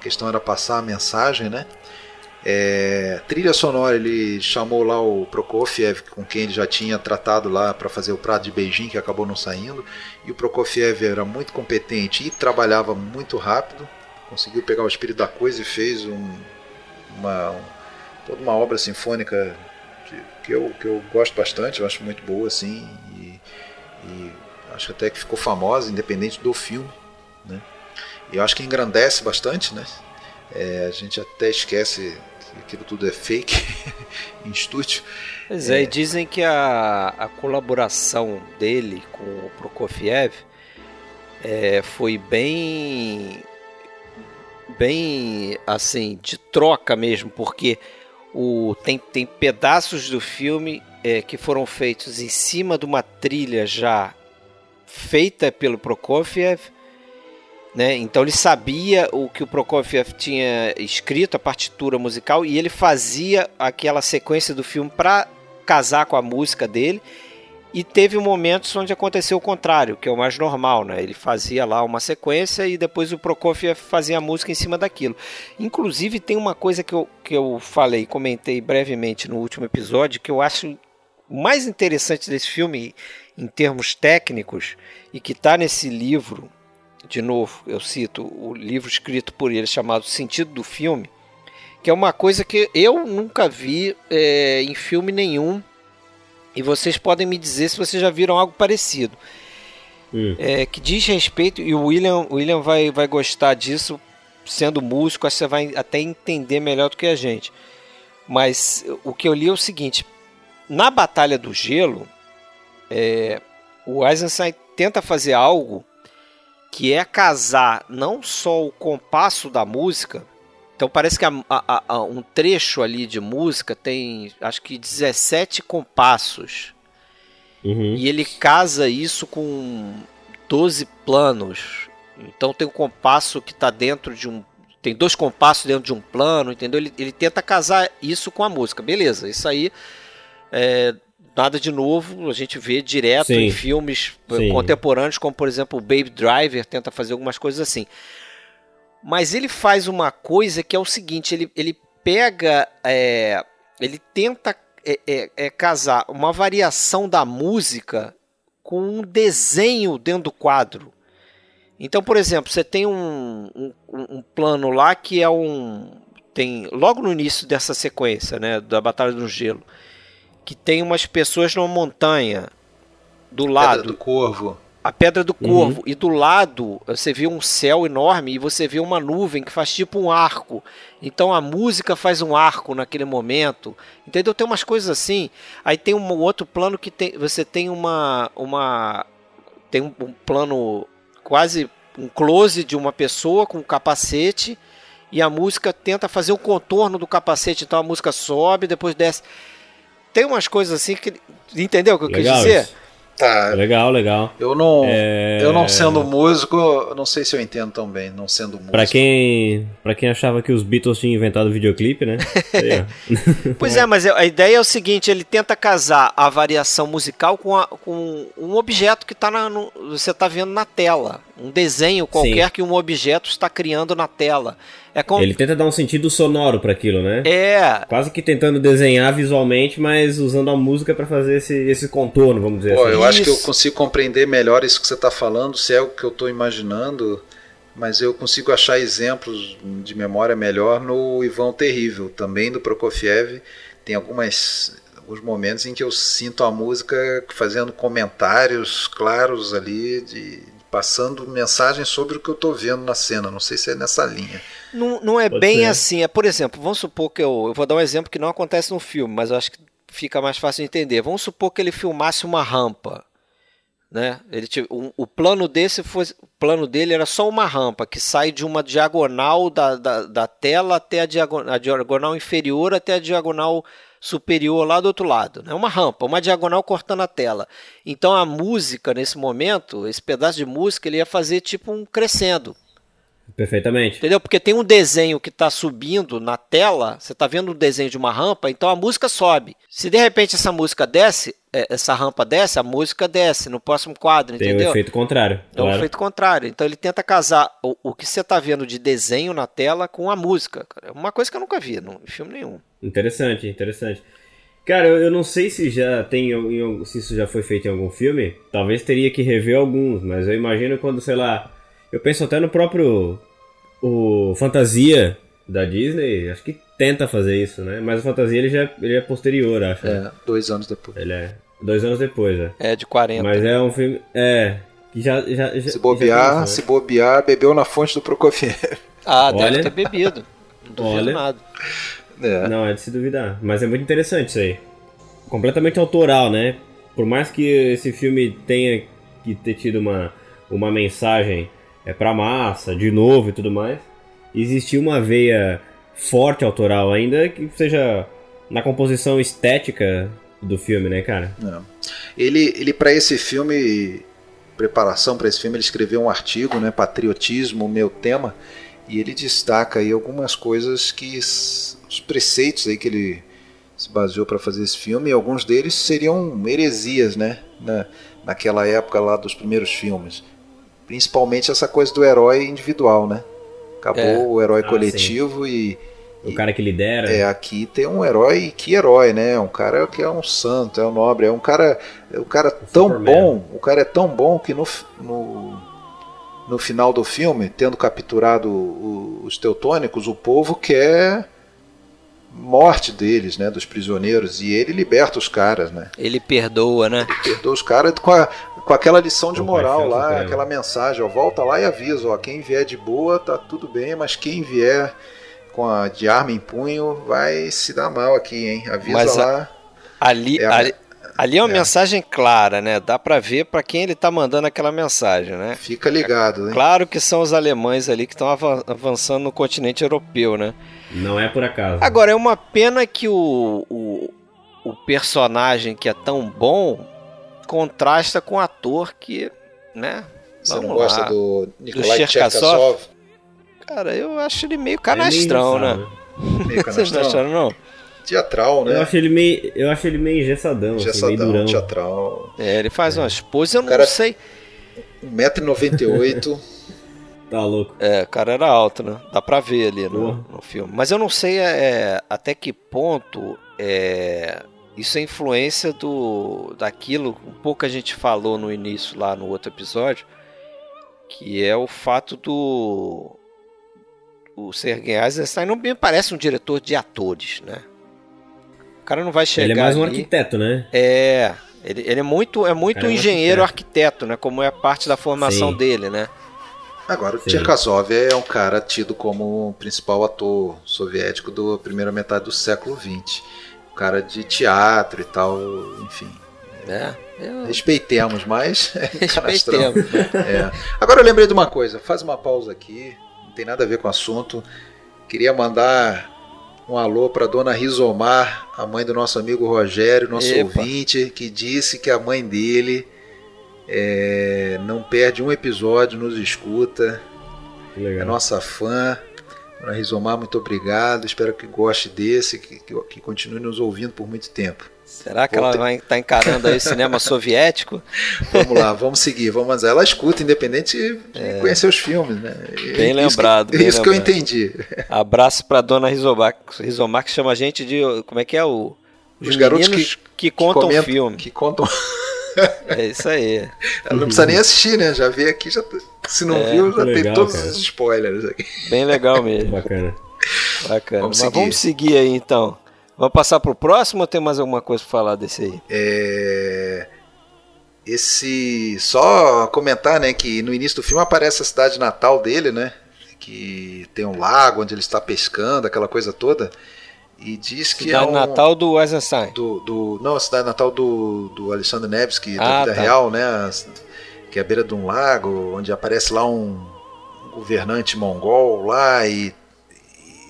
S3: questão era passar a mensagem, né? É, trilha sonora, ele chamou lá o Prokofiev, com quem ele já tinha tratado lá para fazer o Prato de Beijing, que acabou não saindo. E o Prokofiev era muito competente e trabalhava muito rápido, conseguiu pegar o espírito da coisa e fez um- uma, um- toda uma obra sinfônica de- que, eu, que eu gosto bastante, eu acho muito boa assim. E, e acho até que ficou famosa, independente do filme. Né? E eu acho que engrandece bastante, né? É, a gente até esquece que aquilo tudo é fake em estúdio.
S1: Pois é, e dizem que a, a colaboração dele com o Prokofiev é, foi bem bem assim de troca mesmo, porque o, tem, tem pedaços do filme é, que foram feitos em cima de uma trilha já feita pelo Prokofiev Né? Então ele sabia o que o Prokofiev tinha escrito, a partitura musical, e ele fazia aquela sequência do filme para casar com a música dele. E teve momentos onde aconteceu o contrário, que é o mais normal, né? Ele fazia lá uma sequência e depois o Prokofiev fazia a música em cima daquilo. Inclusive tem uma coisa que eu, que eu falei, comentei brevemente no último episódio, que eu acho mais interessante desse filme em termos técnicos e que está nesse livro, de novo, eu cito o livro escrito por ele chamado Sentido do Filme, que é uma coisa que eu nunca vi é, em filme nenhum e vocês podem me dizer se vocês já viram algo parecido. Hum. É, que diz respeito, e o William, William vai, vai gostar disso, sendo músico, acho que você vai até entender melhor do que a gente. Mas o que eu li é o seguinte: na Batalha do Gelo, é, o Eisenstein tenta fazer algo que é casar não só o compasso da música, então parece que a, a, a, um trecho ali de música tem acho que 17 compassos. Uhum. E ele casa isso com 12 planos. Então tem um compasso que está dentro de um. Tem dois compassos dentro de um plano, entendeu? Ele, ele tenta casar isso com a música. Beleza, isso aí é, nada de novo, a gente vê direto Sim. em filmes Sim. contemporâneos, como por exemplo o Baby Driver tenta fazer algumas coisas assim. Mas ele faz uma coisa que é o seguinte: ele, ele pega. É, ele tenta é, é, é, casar uma variação da música com um desenho dentro do quadro. Então, por exemplo, você tem um, um, um, plano lá que é um. Tem, logo no início dessa sequência, né, da Batalha do Gelo, que tem umas pessoas numa montanha do lado. Pedra
S3: do Corvo
S1: a Pedra do Corvo. Uhum. E do lado você vê um céu enorme e você vê uma nuvem que faz tipo um arco. Então a música faz um arco naquele momento. Entendeu? Tem umas coisas assim. Aí tem um outro plano que tem, você tem uma. uma tem um, um plano quase um close de uma pessoa com um capacete. E a música tenta fazer o contorno do capacete. Então a música sobe, depois desce. Tem umas coisas assim que. Entendeu o que eu Legal quis dizer? Isso.
S2: Tá. Legal, legal.
S3: Eu não, é... eu não sendo músico, não sei se eu entendo tão bem, não sendo músico.
S2: Pra quem, pra quem achava que os Beatles tinham inventado o videoclipe, né?
S1: pois é, mas a ideia é o seguinte, ele tenta casar a variação musical com, a, com um objeto que tá na, no, você está vendo na tela. Um desenho qualquer Sim. que um objeto está criando na tela.
S2: É com... Ele tenta dar um sentido sonoro para aquilo, né?
S1: É.
S2: Quase que tentando desenhar visualmente, mas usando a música para fazer esse, esse contorno, vamos dizer
S3: Pô,
S2: assim.
S3: Eu isso. acho que eu consigo compreender melhor isso que você está falando, se é o que eu estou imaginando, mas eu consigo achar exemplos de memória melhor no Ivão Terrível, também do Prokofiev. Tem algumas alguns momentos em que eu sinto a música fazendo comentários claros ali de passando mensagens sobre o que eu estou vendo na cena. Não sei se é nessa linha.
S1: Não, não é Pode bem ser. assim. É, por exemplo, vamos supor que eu, eu vou dar um exemplo que não acontece no filme, mas eu acho que fica mais fácil de entender. Vamos supor que ele filmasse uma rampa. Né? Ele, um, o plano desse foi, o plano dele era só uma rampa que sai de uma diagonal da, da, da tela até a diagonal, a diagonal inferior até a diagonal superior lá do outro lado. É né? uma rampa, uma diagonal cortando a tela. Então a música, nesse momento, esse pedaço de música, ele ia fazer tipo um crescendo.
S2: Perfeitamente.
S1: Entendeu? Porque tem um desenho que está subindo na tela, você está vendo o um desenho de uma rampa, então a música sobe. Se de repente essa música desce, essa rampa desce, a música desce no próximo quadro,
S2: tem
S1: entendeu? Tem
S2: um efeito contrário.
S1: É claro. um efeito contrário. Então ele tenta casar o, o que você está vendo de desenho na tela com a música. É uma coisa que eu nunca vi no filme nenhum.
S2: Interessante, interessante. Cara, eu, eu não sei se já tem se isso já foi feito em algum filme. Talvez teria que rever alguns, mas eu imagino quando, sei lá, eu penso até no próprio o Fantasia da Disney, acho que tenta fazer isso, né? Mas o Fantasia ele já ele é posterior, acho.
S3: É, dois anos depois.
S2: Ele é dois anos depois, é.
S1: É de 40.
S2: Mas é um filme, é que já já, já
S3: se bobear, já se bobear, bebeu na fonte do Prokofiev.
S1: Ah, Olha... deve ter bebido. Não duvido Olha... nada.
S2: É. Não, é de se duvidar. Mas é muito interessante isso aí. Completamente autoral, né? Por mais que esse filme tenha que ter tido uma, uma mensagem é pra massa, de novo e tudo mais, existia uma veia forte autoral ainda que seja na composição estética do filme, né, cara?
S3: É. Ele, ele para esse filme preparação para esse filme, ele escreveu um artigo, né, Patriotismo, meu tema, e ele destaca aí algumas coisas que os preceitos aí que ele se baseou para fazer esse filme, e alguns deles seriam heresias, né, na, naquela época lá dos primeiros filmes. Principalmente essa coisa do herói individual, né? Acabou é. o herói ah, coletivo e
S2: o cara que lidera.
S3: É, aqui tem um herói, que herói, né? Um cara que é um santo, é um nobre, é um cara, é um cara o tão Superman. bom, o cara é tão bom que no, no, no final do filme, tendo capturado os teutônicos, o povo quer morte deles, né, dos prisioneiros, e ele liberta os caras, né?
S1: Ele perdoa, né?
S3: Ele perdoa os caras com, a, com aquela lição de moral lá, aquela mensagem, ó, volta lá e avisa, ó, quem vier de boa tá tudo bem, mas quem vier com a de arma em punho vai se dar mal aqui, hein? Avisa Mas lá.
S1: A, ali, é a, ali, ali, é uma é. mensagem clara, né? Dá para ver para quem ele tá mandando aquela mensagem, né?
S3: Fica ligado,
S1: hein? Claro que são os alemães ali que estão avançando no continente europeu, né?
S2: Não é por acaso.
S1: Agora, é uma pena que o, o, o personagem que é tão bom contrasta com o ator que, né?
S3: Você Vamos não gosta lá. do Nikolai Cherkasov?
S1: Cara, eu acho ele meio canastrão, é meio né?
S3: Meio canastrão. Vocês não acharam, não? Teatral, né?
S2: Eu acho ele meio, eu acho ele meio engessadão, engessadão assim, meio durão.
S3: teatral.
S1: É, ele faz é. umas poses, eu não cara, sei.
S3: 1,98m.
S2: tá louco.
S1: É, o cara era alto, né? Dá pra ver ali no, no filme. Mas eu não sei é, até que ponto é, isso é influência do daquilo, um pouco a gente falou no início lá no outro episódio, que é o fato do o Sergei Eisenstein não me parece um diretor de atores, né? O cara não vai chegar.
S2: Ele é mais um
S1: ali...
S2: arquiteto, né?
S1: É. Ele, ele é muito, é muito é um engenheiro arquiteto. arquiteto. né? Como é parte da formação Sim. dele, né?
S3: Agora, o é um cara tido como o principal ator soviético da primeira metade do século XX. Cara de teatro e tal, enfim.
S1: É, eu...
S3: Respeitemos, mas.
S1: Respeitemos.
S3: Né? é. Agora eu lembrei de uma coisa, faz uma pausa aqui não tem nada a ver com o assunto. Queria mandar um alô para dona Rizomar, a mãe do nosso amigo Rogério, nosso Epa. ouvinte, que disse que a mãe dele é, não perde um episódio, nos escuta. Legal. É nossa fã. Dona Rizomar, muito obrigado. Espero que goste desse, que, que, que continue nos ouvindo por muito tempo.
S1: Será que ela vai estar tá encarando aí cinema soviético?
S3: Vamos lá, vamos seguir. Vamos, ela escuta, independente de é. conhecer os filmes, né?
S1: Bem lembrado.
S3: Que,
S1: bem
S3: isso
S1: lembrado.
S3: que eu entendi.
S1: Abraço para dona Rizomar, Rizomar que chama a gente de como é que é o
S3: os, os garotos que,
S1: que contam
S3: que
S1: filme.
S3: Que contam.
S1: É isso aí.
S3: Ela não precisa nem assistir, né? Já veio aqui, já se não é, viu, já legal, tem todos cara. os spoilers aqui.
S1: Bem legal mesmo.
S2: Bacana.
S1: Bacana. Vamos Mas seguir. vamos seguir aí então. Vamos passar pro próximo ou tem mais alguma coisa para falar desse aí?
S3: É... Esse. Só comentar, né, que no início do filme aparece a cidade natal dele, né? Que tem um lago onde ele está pescando, aquela coisa toda. E diz que
S1: cidade
S3: é um,
S1: natal do Eisenstein.
S3: Do, do, não, a cidade natal do, do Alexandre Nevsky, da ah, vida tá. real, né? Que é a beira de um lago, onde aparece lá um governante mongol lá e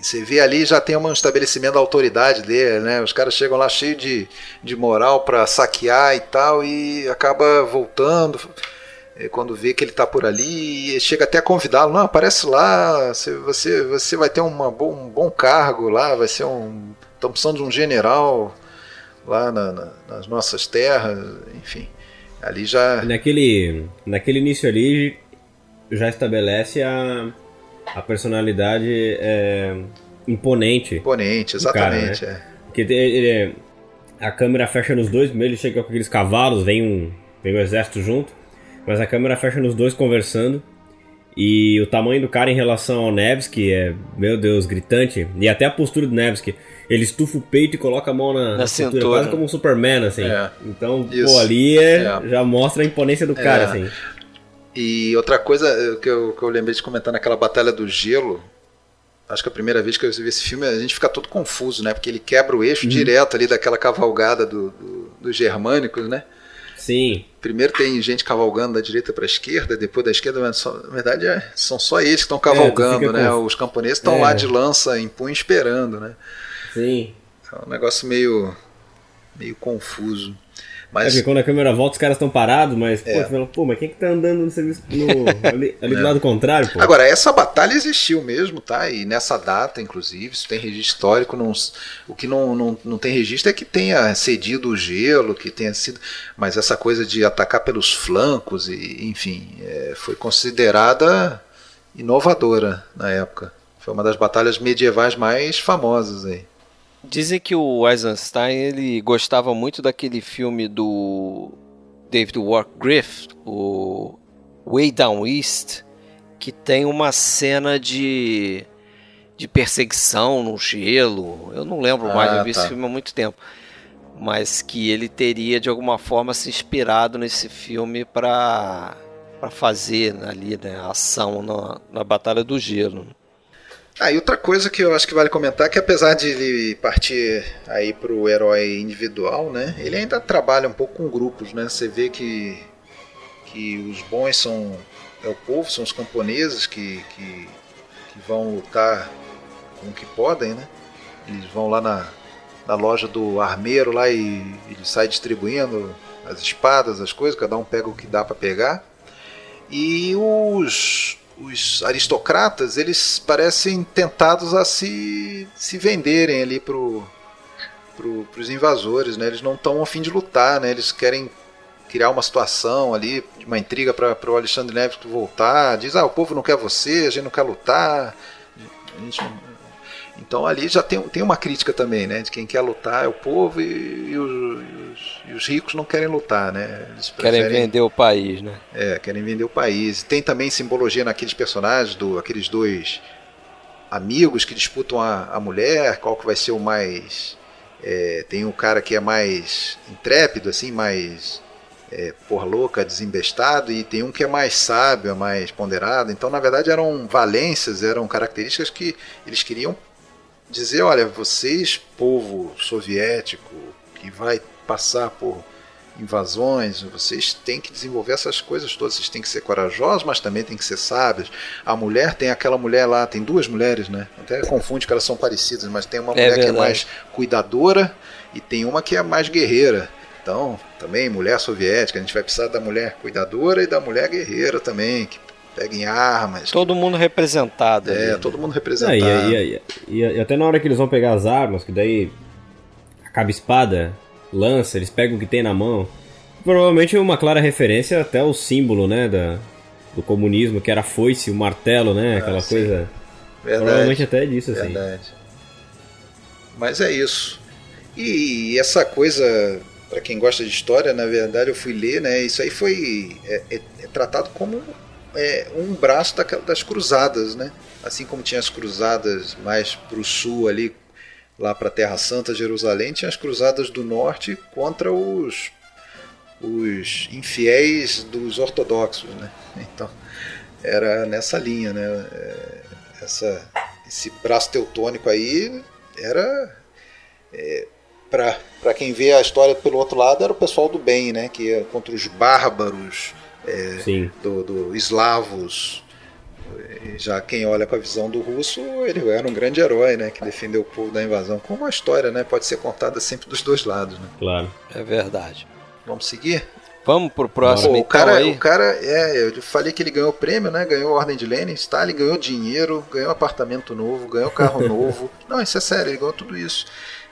S3: você vê ali já tem um estabelecimento da autoridade dele, né? Os caras chegam lá cheio de, de moral para saquear e tal e acaba voltando quando vê que ele está por ali chega até a convidá-lo, não, aparece lá, você, você, vai ter uma, um bom cargo lá, vai ser um, estamos precisando de um general lá na, na, nas nossas terras, enfim, ali já...
S2: Naquele, naquele início ali já estabelece a a personalidade é, imponente.
S3: Imponente, exatamente. Cara, né?
S2: é. Porque ele, é, a câmera fecha nos dois, ele chega com aqueles cavalos, vem um, vem um exército junto, mas a câmera fecha nos dois conversando. E o tamanho do cara em relação ao Nevsky é, meu Deus, gritante. E até a postura do Nevsky. Ele estufa o peito e coloca a mão na, na, cintura, quase como um Superman, assim. É. Então, Isso. pô, ali é, é. já mostra a imponência do cara, é. assim.
S3: E outra coisa eh, que eu, que eu lembrei de comentar naquela Batalha do Gelo, acho que a primeira vez que eu vi esse filme, a gente fica todo confuso, né? Porque ele quebra o eixo uhum. direto ali daquela cavalgada do, do, dos germânicos, né?
S2: Sim.
S3: Primeiro tem gente cavalgando da direita para a esquerda, depois da esquerda, mas só, na verdade é, são só eles que estão cavalgando, é, né? Com... Os camponeses estão é. lá de lança em punho esperando, né?
S2: Sim.
S3: É um negócio meio, meio confuso.
S2: Mas... É porque quando a câmera volta, os caras estão parados, mas, é. pô, fala, pô, mas quem que tá andando no serviço no, ali, ali é. do lado contrário, pô?
S3: Agora, essa batalha existiu mesmo, tá? E nessa data, inclusive, isso tem registro histórico. Não, o que não, não, não tem registro é que tenha cedido o gelo, que tenha sido. Mas essa coisa de atacar pelos flancos, e, enfim, é, foi considerada inovadora na época. Foi uma das batalhas medievais mais famosas aí.
S1: Dizem que o Eisenstein ele gostava muito daquele filme do David Wargriff, o Way Down East, que tem uma cena de, de perseguição no gelo. Eu não lembro ah, mais, eu vi tá. esse filme há muito tempo. Mas que ele teria de alguma forma se inspirado nesse filme para fazer ali né, a ação na, na Batalha do Gelo.
S3: Ah, e outra coisa que eu acho que vale comentar é que apesar de ele partir aí pro herói individual, né, ele ainda trabalha um pouco com grupos, né? Você vê que que os bons são é o povo, são os camponeses que, que, que vão lutar com o que podem, né? Eles vão lá na, na loja do armeiro lá e ele sai distribuindo as espadas, as coisas, cada um pega o que dá para pegar. E os os aristocratas eles parecem tentados a se, se venderem ali pro, pro, pros invasores, né? Eles não estão a fim de lutar, né? Eles querem criar uma situação ali, uma intriga para o Alexandre Neves voltar. Diz, ah, o povo não quer você, a gente não quer lutar. Então ali já tem, tem uma crítica também, né? De quem quer lutar é o povo e, e, os, e, os, os, ricos não querem lutar, né?
S1: Eles preferem, querem vender o país, né?
S3: É, querem vender o país. Tem também simbologia naqueles personagens, do, aqueles dois amigos que disputam a, a mulher, qual que vai ser o mais... É, tem um cara que é mais intrépido, assim, mais é, por louca, desembestado, e tem um que é mais sábio, é mais ponderado. Então, na verdade, eram valências, eram características que eles queriam dizer, olha, vocês, povo soviético, que vai passar por invasões, vocês têm que desenvolver essas coisas todas, vocês têm que ser corajosos, mas também têm que ser sábios. A mulher tem aquela mulher lá, tem duas mulheres, né? Até confunde que elas são parecidas, mas tem uma é mulher verdade. que é mais cuidadora e tem uma que é mais guerreira. Então, também mulher soviética, a gente vai precisar da mulher cuidadora e da mulher guerreira também, que peguem armas.
S1: Todo mundo representado.
S3: É, ali, né? todo mundo representado.
S2: e, e, e, até na hora que eles vão pegar as armas, que daí acaba espada, lança, eles pegam o que tem na mão. Provavelmente uma clara referência até ao símbolo, né, da, do comunismo, que era a foice, o martelo, né, ah, aquela sim. coisa. Verdade. Provavelmente até disso, assim. Verdade.
S3: Mas é isso. E essa coisa, para quem gosta de história, na verdade eu fui ler, né, isso aí foi é, é, é tratado como é, um braço da, das cruzadas, né? Assim como tinha as cruzadas mais para o sul ali, lá para a Terra Santa, Jerusalém, tinha as cruzadas do norte contra os os infiéis dos ortodoxos, né? Então era nessa linha, né? É, essa, esse braço teutônico aí era é, para quem vê a história pelo outro lado era o pessoal do bem, né? Que ia contra os bárbaros é, do, do eslavos. Já quem olha com a visão do russo, ele era um grande herói, né, que defendeu o povo da invasão. Como a história, né, pode ser contada sempre dos dois lados, né?
S2: Claro.
S1: É verdade.
S3: Vamos seguir?
S1: Vamos pro próximo. Pô,
S3: o então, cara, aí. o cara, é, eu falei que ele ganhou prêmio, né? Ganhou a ordem de Lenin, Stalin ganhou dinheiro, ganhou apartamento novo, ganhou carro novo. Não, isso é sério, ele ganhou tudo isso.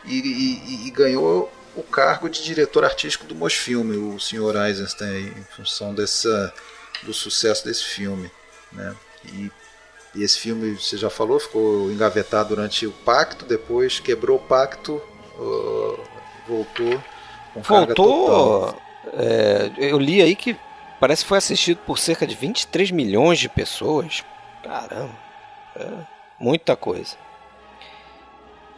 S3: E, e, e ganhou o cargo de diretor artístico do Mosfilme, o Sr. Eisenstein, em função dessa, do sucesso desse filme. Né? E, e, esse filme, você já falou, ficou engavetado durante o pacto, depois quebrou o pacto, uh, voltou com
S1: Voltou, é, eu li aí que parece que foi assistido por cerca de 23 milhões de pessoas. Caramba, é muita coisa.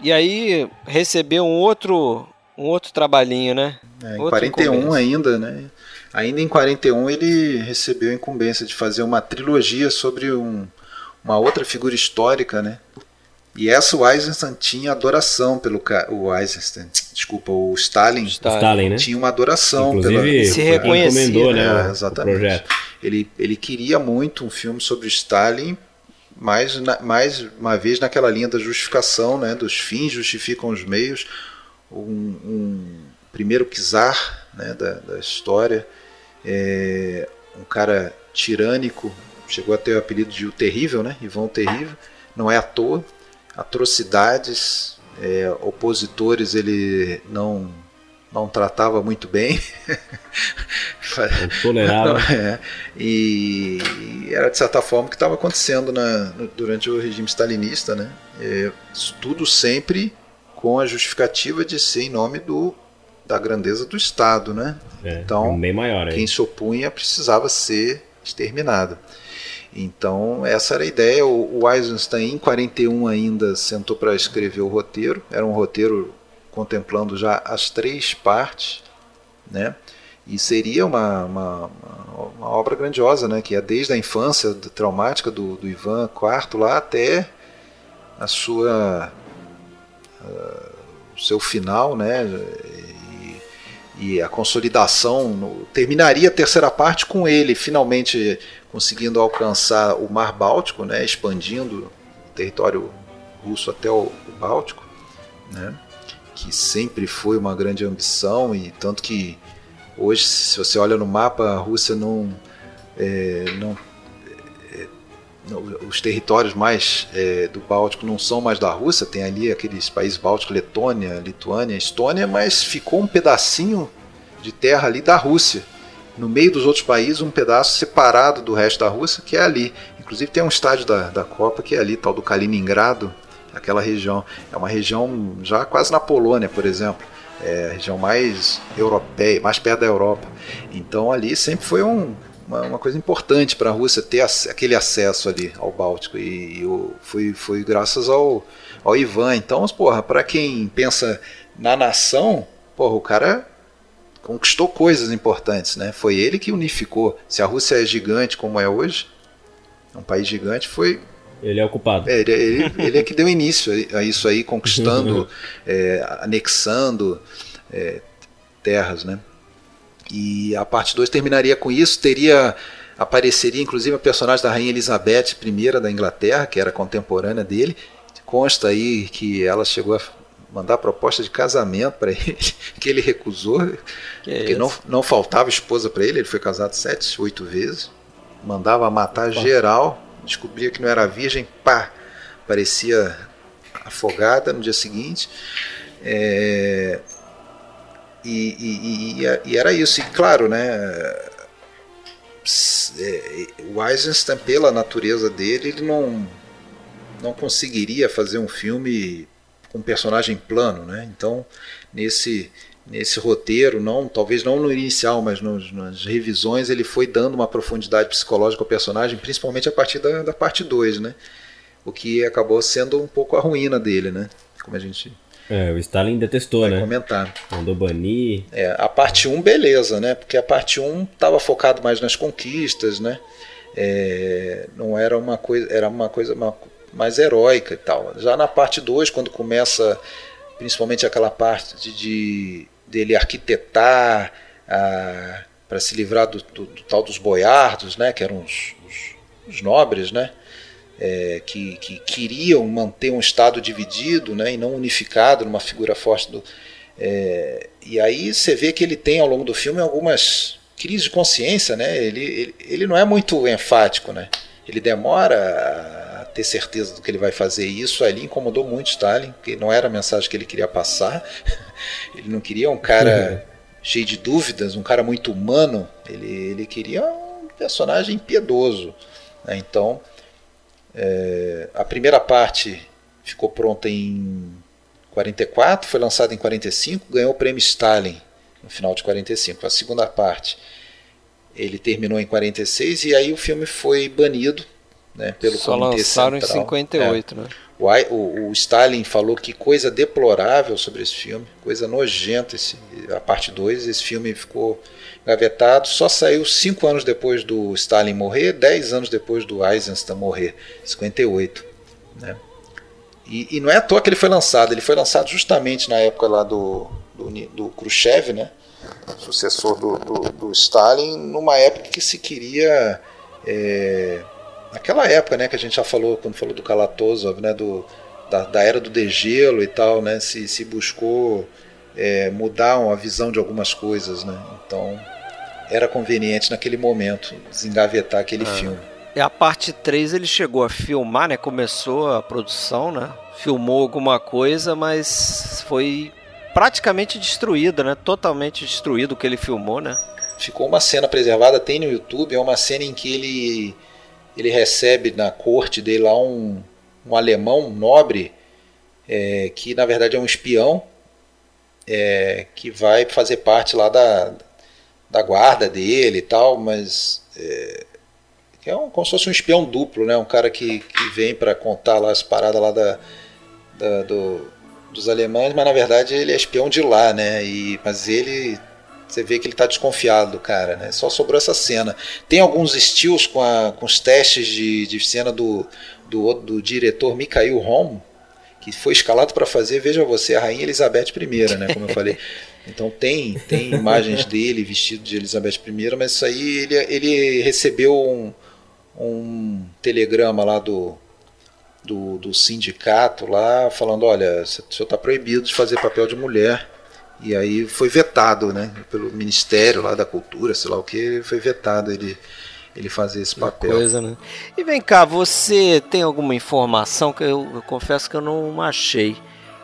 S1: E aí recebeu um outro um outro trabalhinho, né?
S3: É, em outro 41 ainda, né? Ainda em 41 ele recebeu a incumbência de fazer uma trilogia sobre um, uma outra figura histórica, né? E essa o Eisenstein tinha adoração pelo o Eisenstein, desculpa, o Stalin,
S2: Stalin né?
S3: tinha uma adoração
S2: Inclusive,
S3: pela,
S1: se reconheceu,
S2: né, é, exatamente. O projeto.
S3: Ele ele queria muito um filme sobre Stalin mais, mais uma vez naquela linha da justificação, né, dos fins justificam os meios, um, um, primeiro czar né, da, da história, é, um cara tirânico, chegou a ter o apelido de o Terrível, né? Ivan o Terrível, não é à toa, atrocidades, é, opositores ele não não tratava muito bem.
S2: Tolerava.
S3: é, e, e, era de certa forma o que estava acontecendo na, durante o regime stalinista, né? É, tudo sempre com a justificativa de ser em nome do, da grandeza do Estado, né?
S2: É, então, bem maior,
S3: quem se opunha precisava ser exterminado. Então, essa era a ideia. O, o Eisenstein, em 41, ainda sentou para escrever o roteiro. Era um roteiro contemplando já as três partes, né? E seria uma, uma, uma, obra grandiosa, né? Que é desde a infância traumática do, do Ivan IV lá até a sua uh, o seu final, né? E, a consolidação no, terminaria a terceira parte com ele finalmente conseguindo alcançar o Mar Báltico, né? Expandindo o território russo até o, o Báltico, né? que sempre foi uma grande ambição e tanto que hoje se você olha no mapa a Rússia não, é, não os territórios mais é, do Báltico não são mais da Rússia tem ali aqueles países bálticos Letônia Lituânia Estônia mas ficou um pedacinho de terra ali da Rússia no meio dos outros países um pedaço separado do resto da Rússia que é ali inclusive tem um estádio da, da Copa que é ali tal do Kaliningrado aquela região. É uma região já quase na Polônia, por exemplo. É a região mais europeia, mais perto da Europa. Então ali sempre foi um, uma, uma, coisa importante para a Rússia ter aquele acesso ali ao Báltico. E, e foi, foi graças ao, ao Ivan. Então, porra, para quem pensa na nação, porra, o cara conquistou coisas importantes, né? Foi ele que unificou. Se a Rússia é gigante como é hoje, é um país gigante, foi
S2: ele é o culpado.
S3: É, ele, ele, ele, é que deu início a isso aí, conquistando, é, anexando é, terras, né? E a parte 2 terminaria com isso, teria apareceria inclusive a personagem da rainha Elizabeth I da Inglaterra, que era contemporânea dele. Consta aí que ela chegou a mandar proposta de casamento para ele, que ele recusou, que é porque não, não faltava esposa para ele, ele foi casado sete, oito vezes, mandava matar geral descobria que não era virgem, pá, parecia afogada no dia seguinte. É, e, e, e, era isso. E claro, né, é, o Eisenstein, pela natureza dele, ele não, não conseguiria fazer um filme com um personagem plano. Né? Então, nesse nesse roteiro, não, talvez não no inicial, mas nos, nas revisões, ele foi dando uma profundidade psicológica ao personagem, principalmente a partir da, da parte 2, né? O que acabou sendo um pouco a ruína dele, né? Como a gente
S2: é, o Stalin detestou, né?
S3: comentar.
S2: Mandou banir.
S3: É, a parte 1, um, beleza, né? Porque a parte 1 um estava focado mais nas conquistas, né? É, não era uma coisa, era uma coisa mais heróica e tal. Já na parte 2, quando começa principalmente aquela parte de, de dele arquitetar para se livrar do, do, do, tal dos boiardos, né, que eram os, os, os nobres, né, é, que, que, queriam manter um Estado dividido né, e não unificado numa figura forte. Do, é, e aí você vê que ele tem ao longo do filme algumas crises de consciência, né, ele, ele, ele não é muito enfático, né, ele demora a ter certeza do que ele vai fazer. E isso ali incomodou muito Stalin, porque não era a mensagem que ele queria passar. Ele não queria um cara cheio de dúvidas, um cara muito humano. Ele, ele queria um personagem piedoso. Né? Então, é, a primeira parte ficou pronta em 44, foi lançada em 45, ganhou o prêmio Stalin no final de 45. A segunda parte ele terminou em 46 e aí o filme foi banido né, pelo
S1: Só
S3: Comitê
S1: lançaram
S3: Central.
S1: em 58, é. né?
S3: O, o, o, Stalin falou que coisa deplorável sobre esse filme, coisa nojenta. Esse, a parte 2, esse filme ficou gavetado, só saiu cinco anos depois do Stalin morrer, dez anos depois do Eisenstein morrer, 58. Né? E, e não é à toa que ele foi lançado, ele foi lançado justamente na época lá do, do, do Khrushchev, né? sucessor do, do, do, Stalin, numa época que se queria. É, naquela época, né, que a gente já falou, quando falou do Kalatozov, né, do, da, da era do degelo e tal, né, se, se buscou é, mudar a visão de algumas coisas, né? Então era conveniente naquele momento desengavetar aquele ah. filme.
S1: E a parte 3 ele chegou a filmar, né? Começou a produção, né? Filmou alguma coisa, mas foi praticamente destruída, né? Totalmente destruído o que ele filmou, né?
S3: Ficou uma cena preservada, tem no YouTube, é uma cena em que ele ele recebe na corte dele lá um, um alemão nobre é, que na verdade é um espião é, que vai fazer parte lá da, da guarda dele e tal, mas é, é um, como se fosse um espião duplo, né? Um cara que, que vem para contar lá as paradas lá da, da do, dos alemães, mas na verdade ele é espião de lá, né? E, mas ele você vê que ele está desconfiado do cara, né? Só sobrou essa cena. Tem alguns estilos com, a, com os testes de, de cena do, do, do diretor Mikhail Rom, que foi escalado para fazer, veja você, a Rainha Elizabeth I, né? Como eu falei. Então tem, tem imagens dele vestido de Elizabeth I, mas isso aí ele, ele recebeu um, um telegrama lá do, do, do sindicato lá falando, olha, o senhor está proibido de fazer papel de mulher. E aí foi vetado, né? Pelo Ministério lá da Cultura, sei lá o que, foi vetado ele, ele fazer esse papel.
S1: Coisa, né? E vem cá, você tem alguma informação que eu, eu confesso que eu não achei